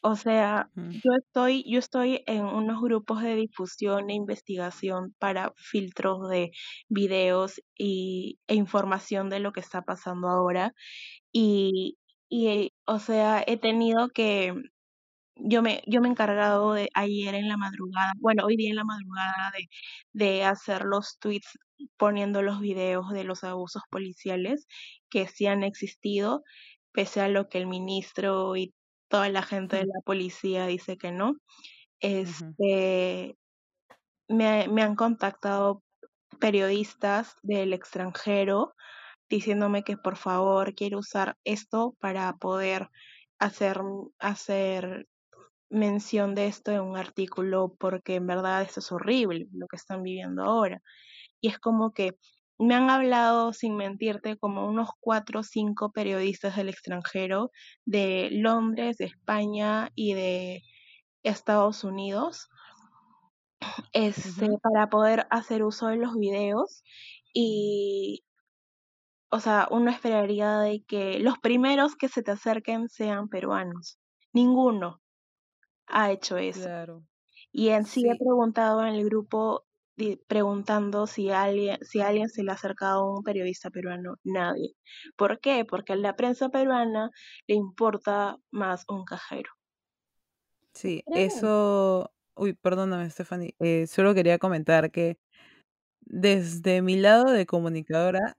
O sea, yo estoy, yo estoy en unos grupos de difusión e investigación para filtros de videos y, e información de lo que está pasando ahora. Y, y, o sea, he tenido que, yo me, yo me he encargado de ayer en la madrugada, bueno, hoy día en la madrugada de, de hacer los tweets poniendo los videos de los abusos policiales que sí han existido, pese a lo que el ministro y toda la gente de la policía dice que no. Este, me, me han contactado periodistas del extranjero diciéndome que por favor quiero usar esto para poder hacer, hacer mención de esto en un artículo porque en verdad esto es horrible lo que están viviendo ahora. Y es como que me han hablado, sin mentirte, como unos cuatro o cinco periodistas del extranjero de Londres, de España y de Estados Unidos, este, para poder hacer uso de los videos y, o sea, uno esperaría de que los primeros que se te acerquen sean peruanos. Ninguno ha hecho eso. Claro. Y en sí he preguntado en el grupo preguntando si alguien, si a alguien se le ha acercado a un periodista peruano, nadie. ¿Por qué? Porque a la prensa peruana le importa más un cajero. Sí, eso. Uy, perdóname, Stephanie. eh, solo quería comentar que desde mi lado de comunicadora,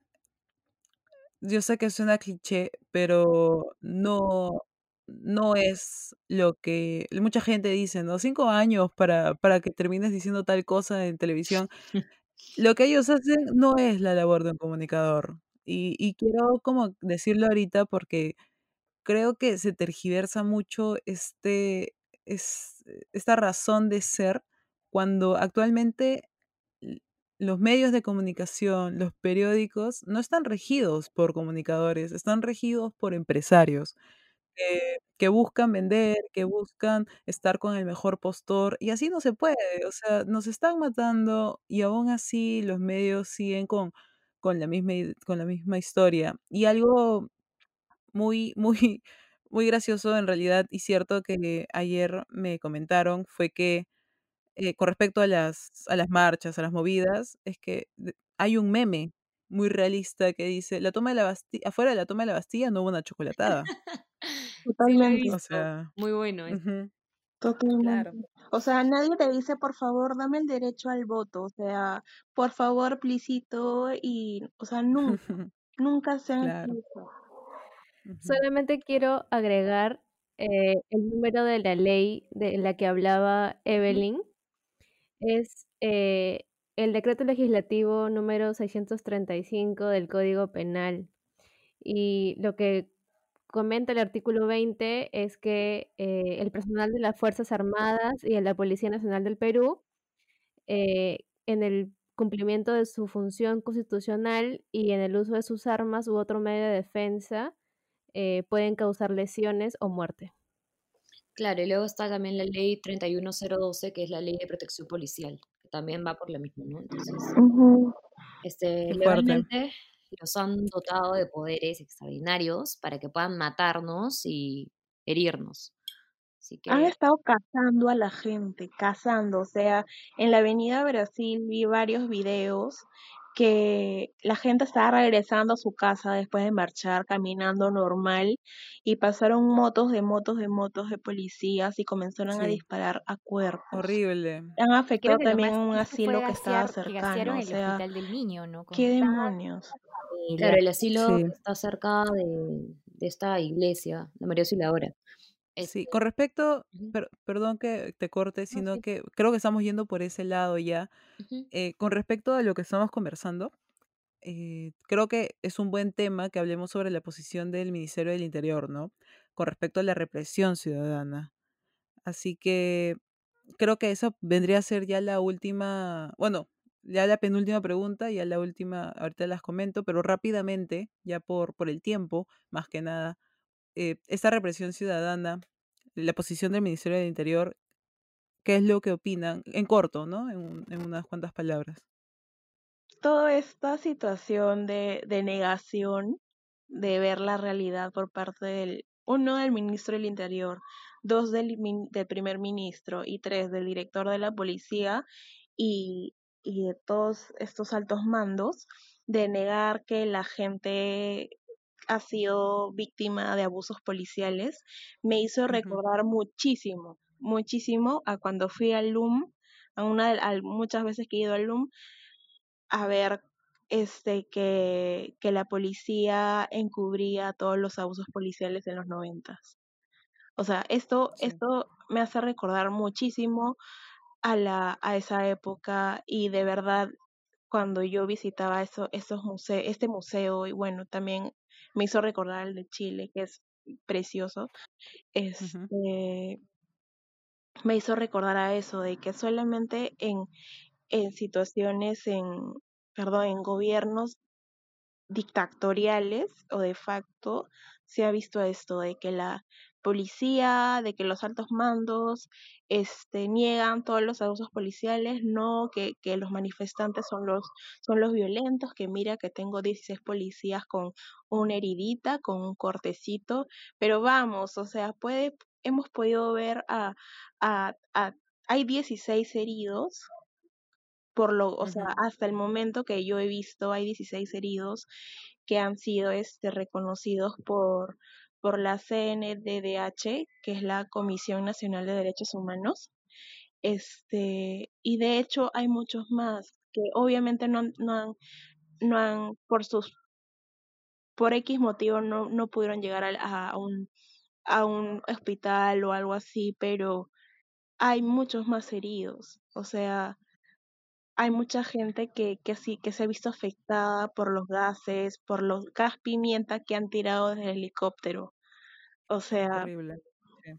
yo sé que suena cliché, pero no, no es lo que mucha gente dice, ¿no? Cinco años para, para que termines diciendo tal cosa en televisión. Lo que ellos hacen no es la labor de un comunicador. Y, y quiero como decirlo ahorita porque creo que se tergiversa mucho este, es, esta razón de ser cuando actualmente los medios de comunicación, los periódicos, no están regidos por comunicadores, están regidos por empresarios que, buscan vender, que buscan estar con el mejor postor, y así no se puede, o sea, nos están matando y aún así los medios siguen con, con la misma, con la misma historia. Y algo muy, muy, muy gracioso en realidad y cierto que ayer me comentaron fue que eh, con respecto a las, a las marchas, a las movidas, es que hay un meme muy realista que dice, la toma de la Bastilla, afuera de la toma de la Bastilla no hubo una chocolatada. Sí, Totalmente, O sea, Muy bueno ujú, totalmente. claro. O sea, nadie te dice, por favor, dame el derecho al voto. O sea, por favor, plicito. Y, o sea, nunca, nunca se han Claro. Solamente quiero agregar eh, el número de la ley de la que hablaba Evelyn. Es eh, el decreto legislativo número 635 del Código Penal. Y lo que comenta el artículo 20 es que eh, el personal de las Fuerzas Armadas y de la Policía Nacional del Perú, eh, en el cumplimiento de su función constitucional y en el uso de sus armas u otro medio de defensa, eh, pueden causar lesiones o muerte. Claro, y luego está también la ley 31012, que es la ley de protección policial, también va por lo mismo, ¿no? Entonces, este, Qué fuerte. legalmente los han dotado de poderes extraordinarios para que puedan matarnos y herirnos. Así Han que, estado cazando a la gente, cazando. O sea, en la Avenida Brasil vi varios videos que la gente estaba regresando a su casa después de marchar, caminando normal, y pasaron motos de motos de motos de policías y comenzaron a disparar a cuerpos. Horrible. Han afectado que también a un asilo que estaba gasear- que cercano. O el sea, hospital del niño, ¿no? Con ¿qué demonios? claro, el asilo Sí. está cerca de, de esta iglesia, la María Auxiliadora. Sí, Este, con respecto, per- perdón que te corte, no, sino sí, que creo que estamos yendo por ese lado ya. Eh, con respecto a lo que estamos conversando, eh, creo que es un buen tema que hablemos sobre la posición del Ministerio del Interior, ¿no? Con respecto a la represión ciudadana. Así que creo que esa vendría a ser ya la última, bueno, ya la penúltima pregunta, ya la última, ahorita las comento, pero rápidamente, ya por, por el tiempo, más que nada, eh, esta represión ciudadana, la posición del Ministerio del Interior, ¿qué es lo que opinan? En corto, ¿no? En, en unas cuantas palabras. Toda esta situación de, negación de ver la realidad por parte del, uno, del ministro del Interior, dos, del, del primer ministro y tres, del director de la policía y, y de todos estos altos mandos, de negar que la gente ha sido víctima de abusos policiales, me hizo recordar muchísimo, muchísimo a cuando fui al LUM, a una de- a muchas veces que he ido al LUM, a ver este que, que la policía encubría todos los abusos policiales en los noventas. O sea, esto, Sí. esto me hace recordar muchísimo a la, a esa época y de verdad cuando yo visitaba eso, esos museos, este museo y bueno, también me hizo recordar el de Chile, que es precioso, este, me hizo recordar a eso, de que solamente en, en situaciones, en, perdón, en gobiernos dictatoriales o de facto se ha visto esto de que la policía, de que los altos mandos este niegan todos los abusos policiales, no que, que los manifestantes son los son los violentos, que mira que tengo 16 policías con una heridita, con un cortecito, pero vamos, o sea, puede hemos podido ver a a, a hay 16 heridos por lo, o sea, hasta el momento que yo he visto, hay 16 heridos que han sido este, reconocidos por, por la CNDDH, que es la Comisión Nacional de Derechos Humanos. Este, y de hecho hay muchos más que obviamente no no han, no han por sus, por X motivo no, no pudieron llegar a, a un, a un hospital o algo así, pero hay muchos más heridos. O sea, hay mucha gente que, que sí, que se ha visto afectada por los gases, por los gas pimienta que han tirado desde el helicóptero. O sea, Horrible. Sí.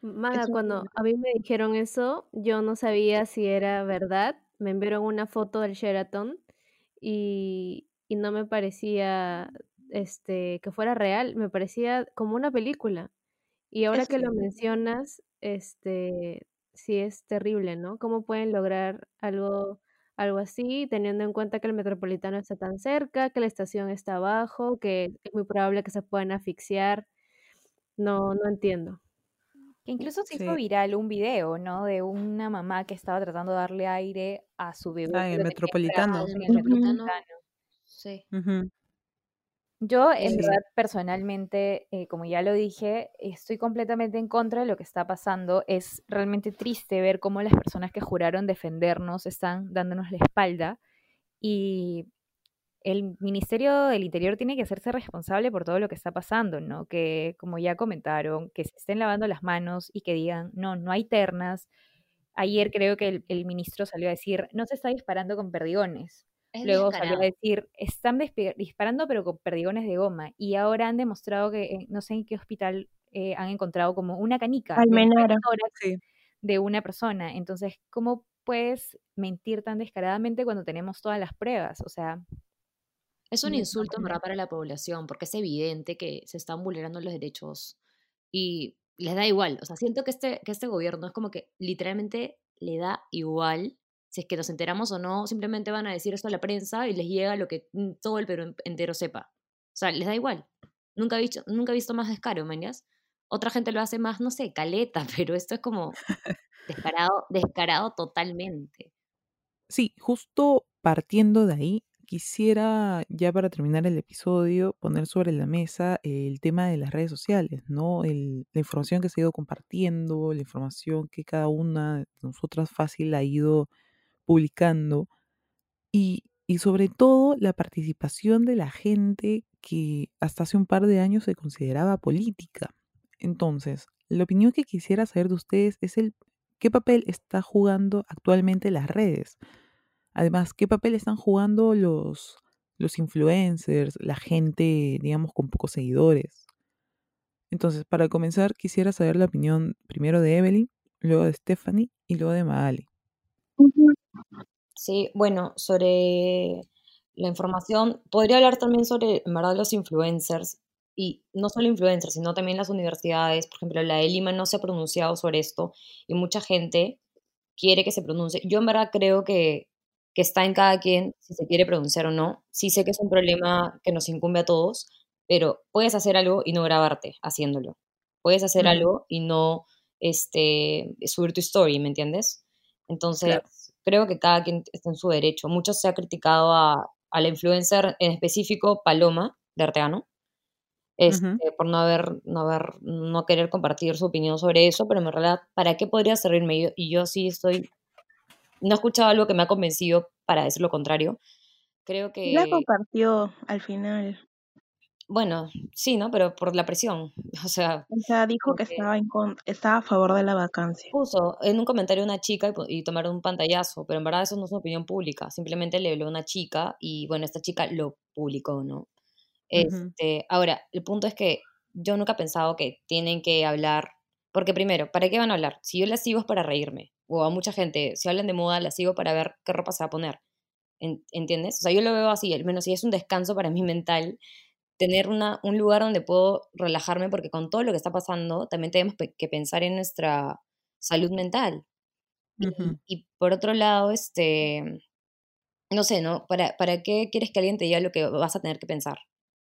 Maga, cuando a mí me dijeron eso, yo no sabía si era verdad. Me enviaron una foto del Sheraton y, y no me parecía este, que fuera real, me parecía como una película. Y ahora es que lo mencionas, este, sí es terrible, ¿no? ¿Cómo pueden lograr algo, algo así, teniendo en cuenta que el metropolitano está tan cerca, que la estación está abajo, que es muy probable que se puedan asfixiar? No, no entiendo. Que incluso se hizo Sí. viral un video, ¿no? De una mamá que estaba tratando de darle aire a su bebé Ah, el metropolitano. el metropolitano. Yo, en Sí. verdad, personalmente, eh, como ya lo dije, estoy completamente en contra de lo que está pasando. Es realmente triste ver cómo las personas que juraron defendernos están dándonos la espalda y el Ministerio del Interior tiene que hacerse responsable por todo lo que está pasando, ¿no? Que, como ya comentaron, que se estén lavando las manos y que digan, no, no hay ternas. Ayer creo que el, el ministro salió a decir, no se está disparando con perdigones. Es Luego salió a decir, están disparando pero con perdigones de goma. Y ahora han demostrado que, eh, no sé en qué hospital eh, han encontrado como una canica Almenara. Sí. de una persona. Entonces, ¿cómo puedes mentir tan descaradamente cuando tenemos todas las pruebas? O sea, Es un de insulto, verdad, para la población, porque es evidente que se están vulnerando los derechos y les da igual. O sea, siento que este, que este gobierno es como que literalmente le da igual si es que nos enteramos o no, simplemente van a decir esto a la prensa y les llega lo que mm, todo el Perú en- entero sepa. O sea, les da igual. Nunca he visto, nunca he visto más descaro, mañas. Otra gente lo hace más, no sé, caleta, pero esto es como descarado, descarado totalmente. Sí, justo partiendo de ahí, quisiera ya para terminar el episodio poner sobre la mesa el tema de las redes sociales, ¿no? El- la información que se ha ido compartiendo, la información que cada una de nosotras fácil ha ido publicando y, y sobre todo la participación de la gente que hasta hace un par de años se consideraba política. Entonces, la opinión que quisiera saber de ustedes es el qué papel está jugando actualmente las redes. Además, ¿qué papel están jugando los, los influencers, la gente, digamos, con pocos seguidores? Entonces, para comenzar, quisiera saber la opinión primero de Evelyn, luego de Stephanie y luego de Magali. Sí, bueno, sobre la información, podría hablar también sobre, en verdad, los influencers, y no solo influencers, sino también las universidades. Por ejemplo, la de Lima no se ha pronunciado sobre esto, y mucha gente quiere que se pronuncie. Yo en verdad creo que, que está en cada quien si se quiere pronunciar o no. Sí sé que es un problema que nos incumbe a todos, pero puedes hacer algo y no grabarte haciéndolo. Puedes hacer algo y no este, subir tu story, ¿me entiendes? Entonces, Claro. Creo que cada quien está en su derecho. Mucho se ha criticado a, a la influencer, en específico Paloma de Arteano, este, por no haber, no haber, no querer compartir su opinión sobre eso, pero en realidad, ¿para qué podría servirme? Y yo, y yo sí estoy, no he escuchado algo que me ha convencido para decir lo contrario. Creo La que, compartió al final. Bueno, sí, ¿no? Pero por la presión. O sea, O sea, dijo que estaba, en con- estaba a favor de la vacancia. puso en un comentario una chica y, y tomaron un pantallazo, pero en verdad eso no es una opinión pública. Simplemente le habló una chica y, bueno, esta chica lo publicó, ¿no? Este, ahora, el punto es que yo nunca he pensado que tienen que hablar, porque primero, ¿para qué van a hablar? Si yo las sigo es para reírme, o a mucha gente, si hablan de moda, las sigo para ver qué ropa se va a poner, en- ¿entiendes? O sea, yo lo veo así, al menos si es un descanso para mi mental, tener una, un lugar donde puedo relajarme, porque con todo lo que está pasando, también tenemos que pensar en nuestra salud mental. Y por otro lado, este, no sé, ¿no? ¿Para, ¿Para qué quieres que alguien te diga lo que vas a tener que pensar?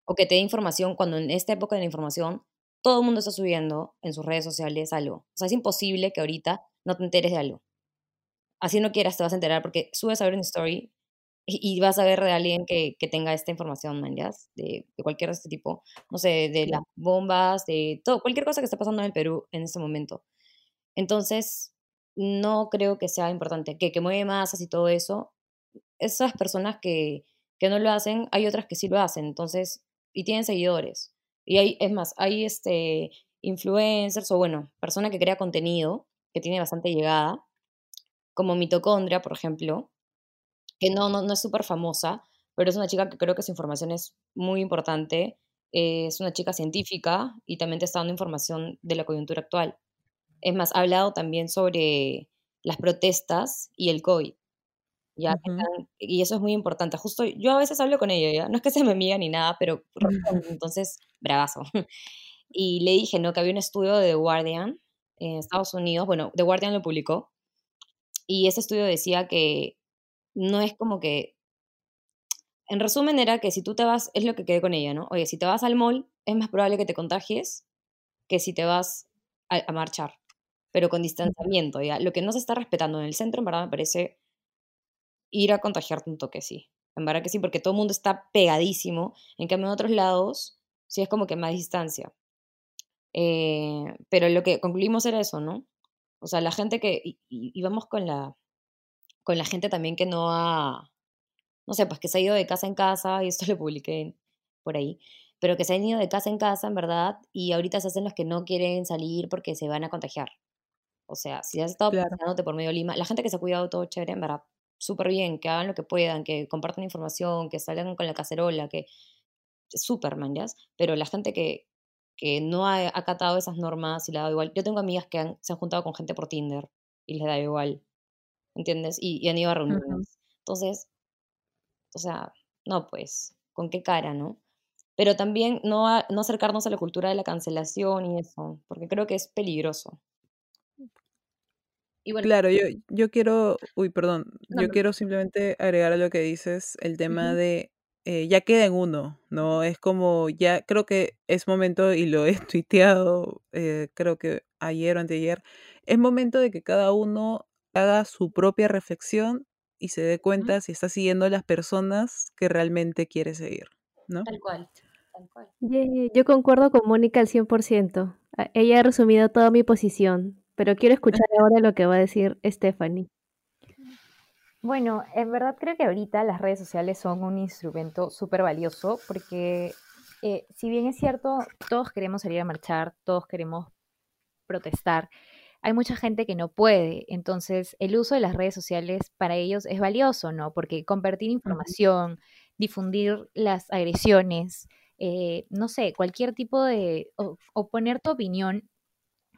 O que te dé información cuando en esta época de la información todo el mundo está subiendo en sus redes sociales algo. O sea, es imposible que ahorita no te enteres de algo. Así no quieras, te vas a enterar porque subes a ver una story y, vas a ver de alguien que, que tenga esta información, man, ¿ya? De, de cualquier de este tipo. No sé, de las bombas, de todo, cualquier cosa que esté pasando en el Perú en este momento. Entonces, no creo que sea importante. Que, que mueve masas y todo eso, esas personas que, que no lo hacen, hay otras que sí lo hacen, entonces, y tienen seguidores. Y hay, es más, hay este influencers o bueno, persona que crea contenido, que tiene bastante llegada, como Mitocondria, por ejemplo, que no, no, no es súper famosa, pero es una chica que creo que su información es muy importante. eh, es una chica científica y también te está dando información de la coyuntura actual. Es más, ha hablado también sobre las protestas y el COVID. Ya Ujú. están- y eso es muy importante. Justo yo a veces hablo con ella, ¿ya? No es que se me amiga ni nada, pero entonces, bravazo. Y le dije, ¿no? Que había un estudio de The Guardian en Estados Unidos, bueno, The Guardian lo publicó, y ese estudio decía que no es como que, en resumen era que si tú te vas, es lo que quedé con ella, ¿no? Oye, si te vas al mall, es más probable que te contagies que si te vas a, a marchar, pero con distanciamiento, ¿ya? Lo que no se está respetando en el centro, en verdad, me parece ir a contagiarte un toque, sí. En verdad que sí, porque todo el mundo está pegadísimo. En cambio, en otros lados, sí es como que más distancia. Eh, pero lo que concluimos era eso, ¿no? O sea, la gente que. Y, y- y vamos con la, con la gente también que no ha. No sé, pues que se ha ido de casa en casa, y esto lo publiqué por ahí. Pero que se han ido de casa en casa, en verdad, y ahorita se hacen los que no quieren salir porque se van a contagiar. O sea, si has estado Claro. paseándote por medio Lima, la gente que se ha cuidado todo chévere, en verdad, súper bien, que hagan lo que puedan, que compartan información, que salgan con la cacerola, que súper, man, ¿ya? Pero la gente que, que no ha acatado esas normas y le ha dado igual. Yo tengo amigas que han- se han juntado con gente por Tinder y les da igual, ¿entiendes? Y, y han ido a reuniones. Entonces, o sea, no, pues, con qué cara, ¿no? Pero también no, a- no acercarnos a la cultura de la cancelación y eso, porque creo que es peligroso. Y bueno, Claro, yo, yo quiero, uy, perdón, no, yo no, quiero simplemente agregar a lo que dices el tema de eh, ya queda en uno, ¿no? Es como ya creo que es momento, y lo he tuiteado, eh, creo que ayer o anteayer, es momento de que cada uno haga su propia reflexión y se dé cuenta si está siguiendo a las personas que realmente quiere seguir, ¿no? tal cual, tal cual. Ye- Yo concuerdo con Mónica al 100%. A- Ella ha resumido toda mi posición, pero quiero escuchar ahora lo que va a decir Stephanie. Bueno, en verdad creo que ahorita las redes sociales son un instrumento súper valioso porque eh, si bien es cierto, todos queremos salir a marchar, todos queremos protestar, hay mucha gente que no puede, entonces el uso de las redes sociales para ellos es valioso, ¿no? Porque compartir información, difundir las agresiones, eh, no sé, cualquier tipo de, o, o poner tu opinión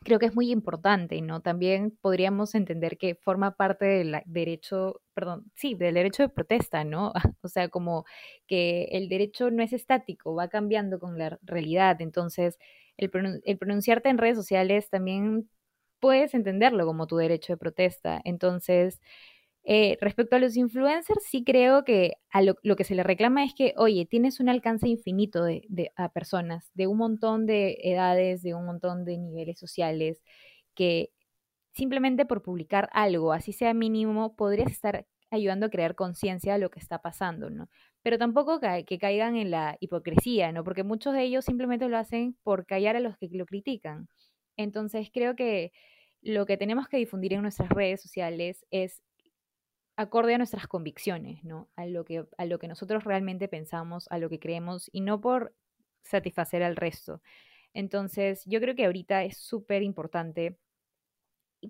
creo que es muy importante, ¿no? También podríamos entender que forma parte del derecho, perdón, sí, del derecho de protesta, ¿no? O sea, como que el derecho no es estático, va cambiando con la realidad. Entonces, el, pronun- el pronunciarte en redes sociales también puedes entenderlo como tu derecho de protesta. Entonces, eh, respecto a los influencers, sí creo que a lo, lo que se le reclama es que, oye, tienes un alcance infinito de, de- a personas, de un montón de edades, de un montón de niveles sociales, que simplemente por publicar algo, así sea mínimo, podrías estar ayudando a crear conciencia de lo que está pasando, ¿no? Pero tampoco que caigan en la hipocresía, ¿no? Porque muchos de ellos simplemente lo hacen por callar a los que lo critican. Entonces, creo que lo que tenemos que difundir en nuestras redes sociales es acorde a nuestras convicciones, ¿no? A lo que, a lo que nosotros realmente pensamos, a lo que creemos y no por satisfacer al resto. Entonces, yo creo que ahorita es súper importante,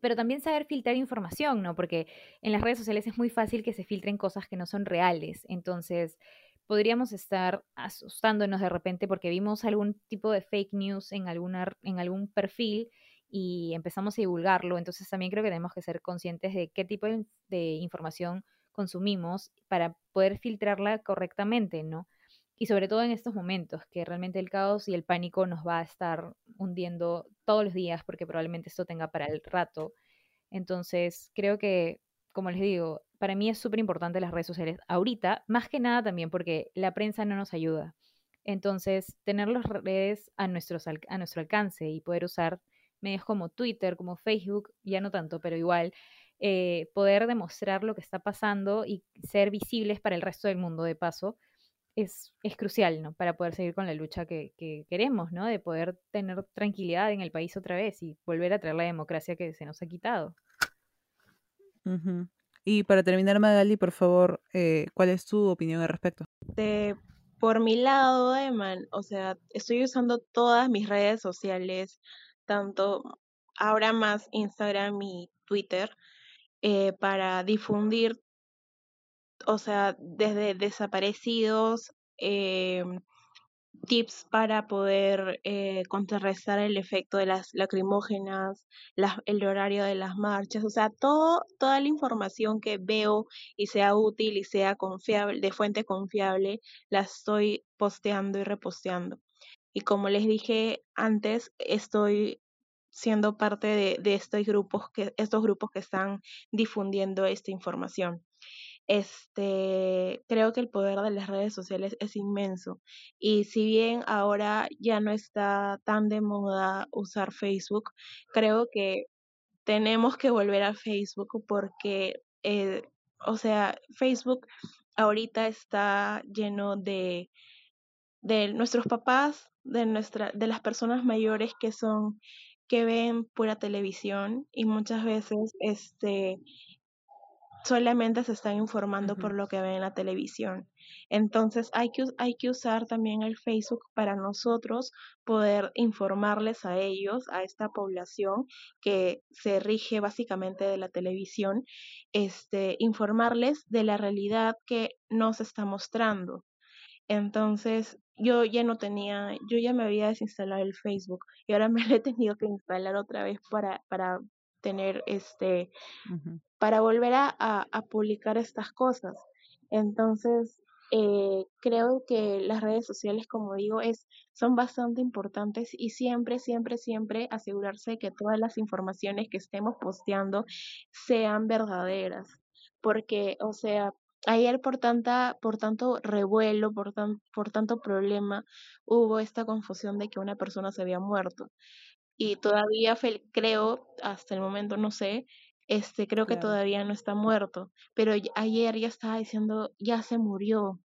pero también saber filtrar información, ¿no? Porque en las redes sociales es muy fácil que se filtren cosas que no son reales. Entonces, podríamos estar asustándonos de repente porque vimos algún tipo de fake news en, algún perfil y empezamos a divulgarlo. Entonces, también creo que tenemos que ser conscientes de qué tipo de, de información consumimos para poder filtrarla correctamente, ¿no? Y sobre todo en estos momentos, que realmente el caos y el pánico nos va a estar hundiendo todos los días, porque probablemente esto tenga para el rato. Entonces, creo que, como les digo, para mí es súper importante las redes sociales ahorita, más que nada también porque la prensa no nos ayuda. Entonces, tener las redes a, nuestros, nuestro alcance y poder usar medios como Twitter, como Facebook, ya no tanto, pero igual, eh, poder demostrar lo que está pasando y ser visibles para el resto del mundo de paso es, es crucial, ¿no? Para poder seguir con la lucha que, que queremos, ¿no? De poder tener tranquilidad en el país otra vez y volver a traer la democracia que se nos ha quitado. Ujú. Y para terminar, Magali, por favor, eh, ¿cuál es tu opinión al respecto? De, por mi lado, Eman, o sea, estoy usando todas mis redes sociales, tanto ahora más Instagram y Twitter, eh, para difundir, o sea, desde desaparecidos, em, tips para poder eh, contrarrestar el efecto de las lacrimógenas, el horario de las marchas, o sea, todo, toda la información que veo y sea útil y sea confiable, de fuente confiable, la estoy posteando y reposteando. Y como les dije antes, estoy siendo parte de, de estos grupos que, estos grupos que están difundiendo esta información. Este, creo que el poder de las redes sociales es inmenso. Y si bien ahora ya no está tan de moda usar Facebook, creo que tenemos que volver a Facebook porque, eh, o sea, Facebook ahorita está lleno de, de nuestros papás, de nuestra, de las personas mayores que son, que ven pura televisión y muchas veces, este, solamente se están informando por lo que ven en la televisión. Entonces hay que, hay que usar también el Facebook para nosotros poder informarles a ellos, a esta población que se rige básicamente de la televisión, este, informarles de la realidad que nos está mostrando. Entonces, yo ya no tenía, yo ya me había desinstalado el Facebook y ahora me lo he tenido que instalar otra vez para, para tener este, para volver a, a, a publicar estas cosas. Entonces, eh, creo que las redes sociales, como digo, es, son bastante importantes y siempre, siempre, siempre asegurarse que todas las informaciones que estemos posteando sean verdaderas. Porque, o sea, ayer por tanta, por tanto revuelo, por, tan, por tanto problema, hubo esta confusión de que una persona se había muerto. Y todavía creo, hasta el momento no sé, este, creo que todavía no está muerto, pero ayer ya estaba diciendo, ya se murió.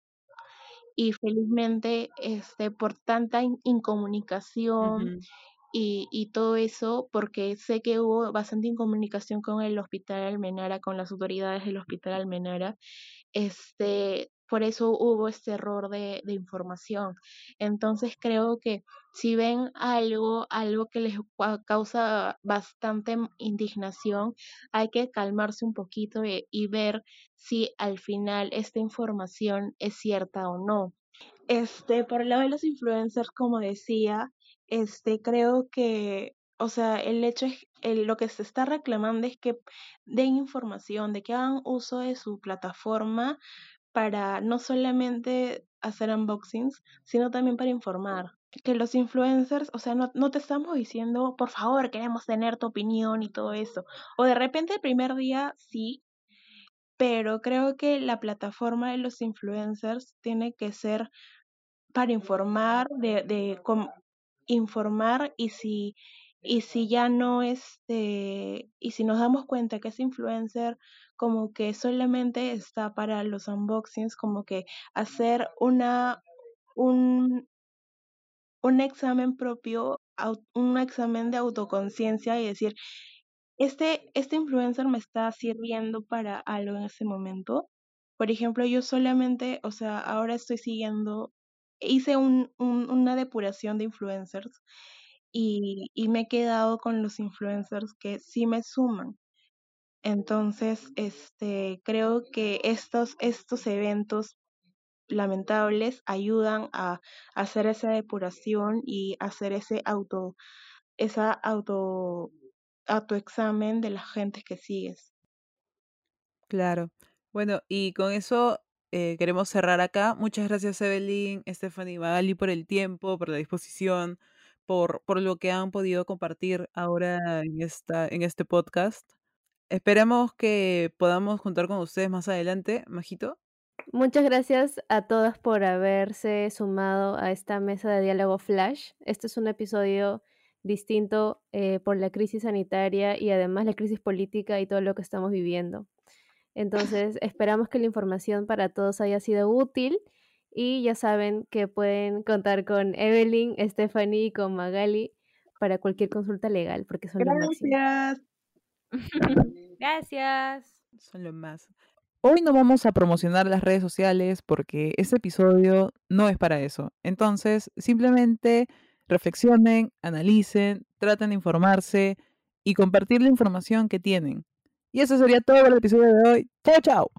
Y felizmente, este, por tanta incomunicación y, y todo eso, porque sé que hubo bastante incomunicación con el Hospital Almenara, con las autoridades del Hospital Almenara, este, por eso hubo este error de, información. Entonces creo que si ven algo, algo que les causa bastante indignación, hay que calmarse un poquito y, y ver si al final esta información es cierta o no. Este, por el lado de los influencers, como decía, este, creo que, o sea, el hecho es, el, lo que se está reclamando es que den información, de que hagan uso de su plataforma para no solamente hacer unboxings, sino también para informar. Que los influencers, o sea, no, no te estamos diciendo, por favor, queremos tener tu opinión y todo eso. O de repente el primer día sí, pero creo que la plataforma de los influencers tiene que ser para informar, de, de informar y si y si ya no este y si nos damos cuenta que ese influencer como que solamente está para los unboxings como que hacer una un un examen propio un examen de autoconciencia y decir este este influencer me está sirviendo para algo en ese momento por ejemplo yo solamente o sea ahora estoy siguiendo hice un, un, una depuración de influencers y, y me he quedado con los influencers que sí me suman. Entonces, este, creo que estos, estos eventos lamentables ayudan a, hacer esa depuración y hacer ese auto, esa auto, autoexamen de la gente que sigues. Claro. Bueno, y con eso eh, queremos cerrar acá. Muchas gracias, Evelyn, Stephanie Magali, por el tiempo, por la disposición, por, por lo que han podido compartir ahora en, esta, en este podcast. Esperemos que podamos contar con ustedes más adelante, Majito. Muchas gracias a todas por haberse sumado a esta mesa de diálogo Flash. Este es un episodio distinto eh, por la crisis sanitaria y además la crisis política y todo lo que estamos viviendo. Entonces, esperamos que la información para todos haya sido útil y ya saben que pueden contar con Evelyn, Stephanie y con Magali para cualquier consulta legal, porque son Gracias. Gracias. Son lo más. Hoy no vamos a promocionar las redes sociales porque este episodio no es para eso. Entonces, simplemente reflexionen, analicen, traten de informarse y compartir la información que tienen. Y eso sería todo el episodio de hoy. Chao, chao.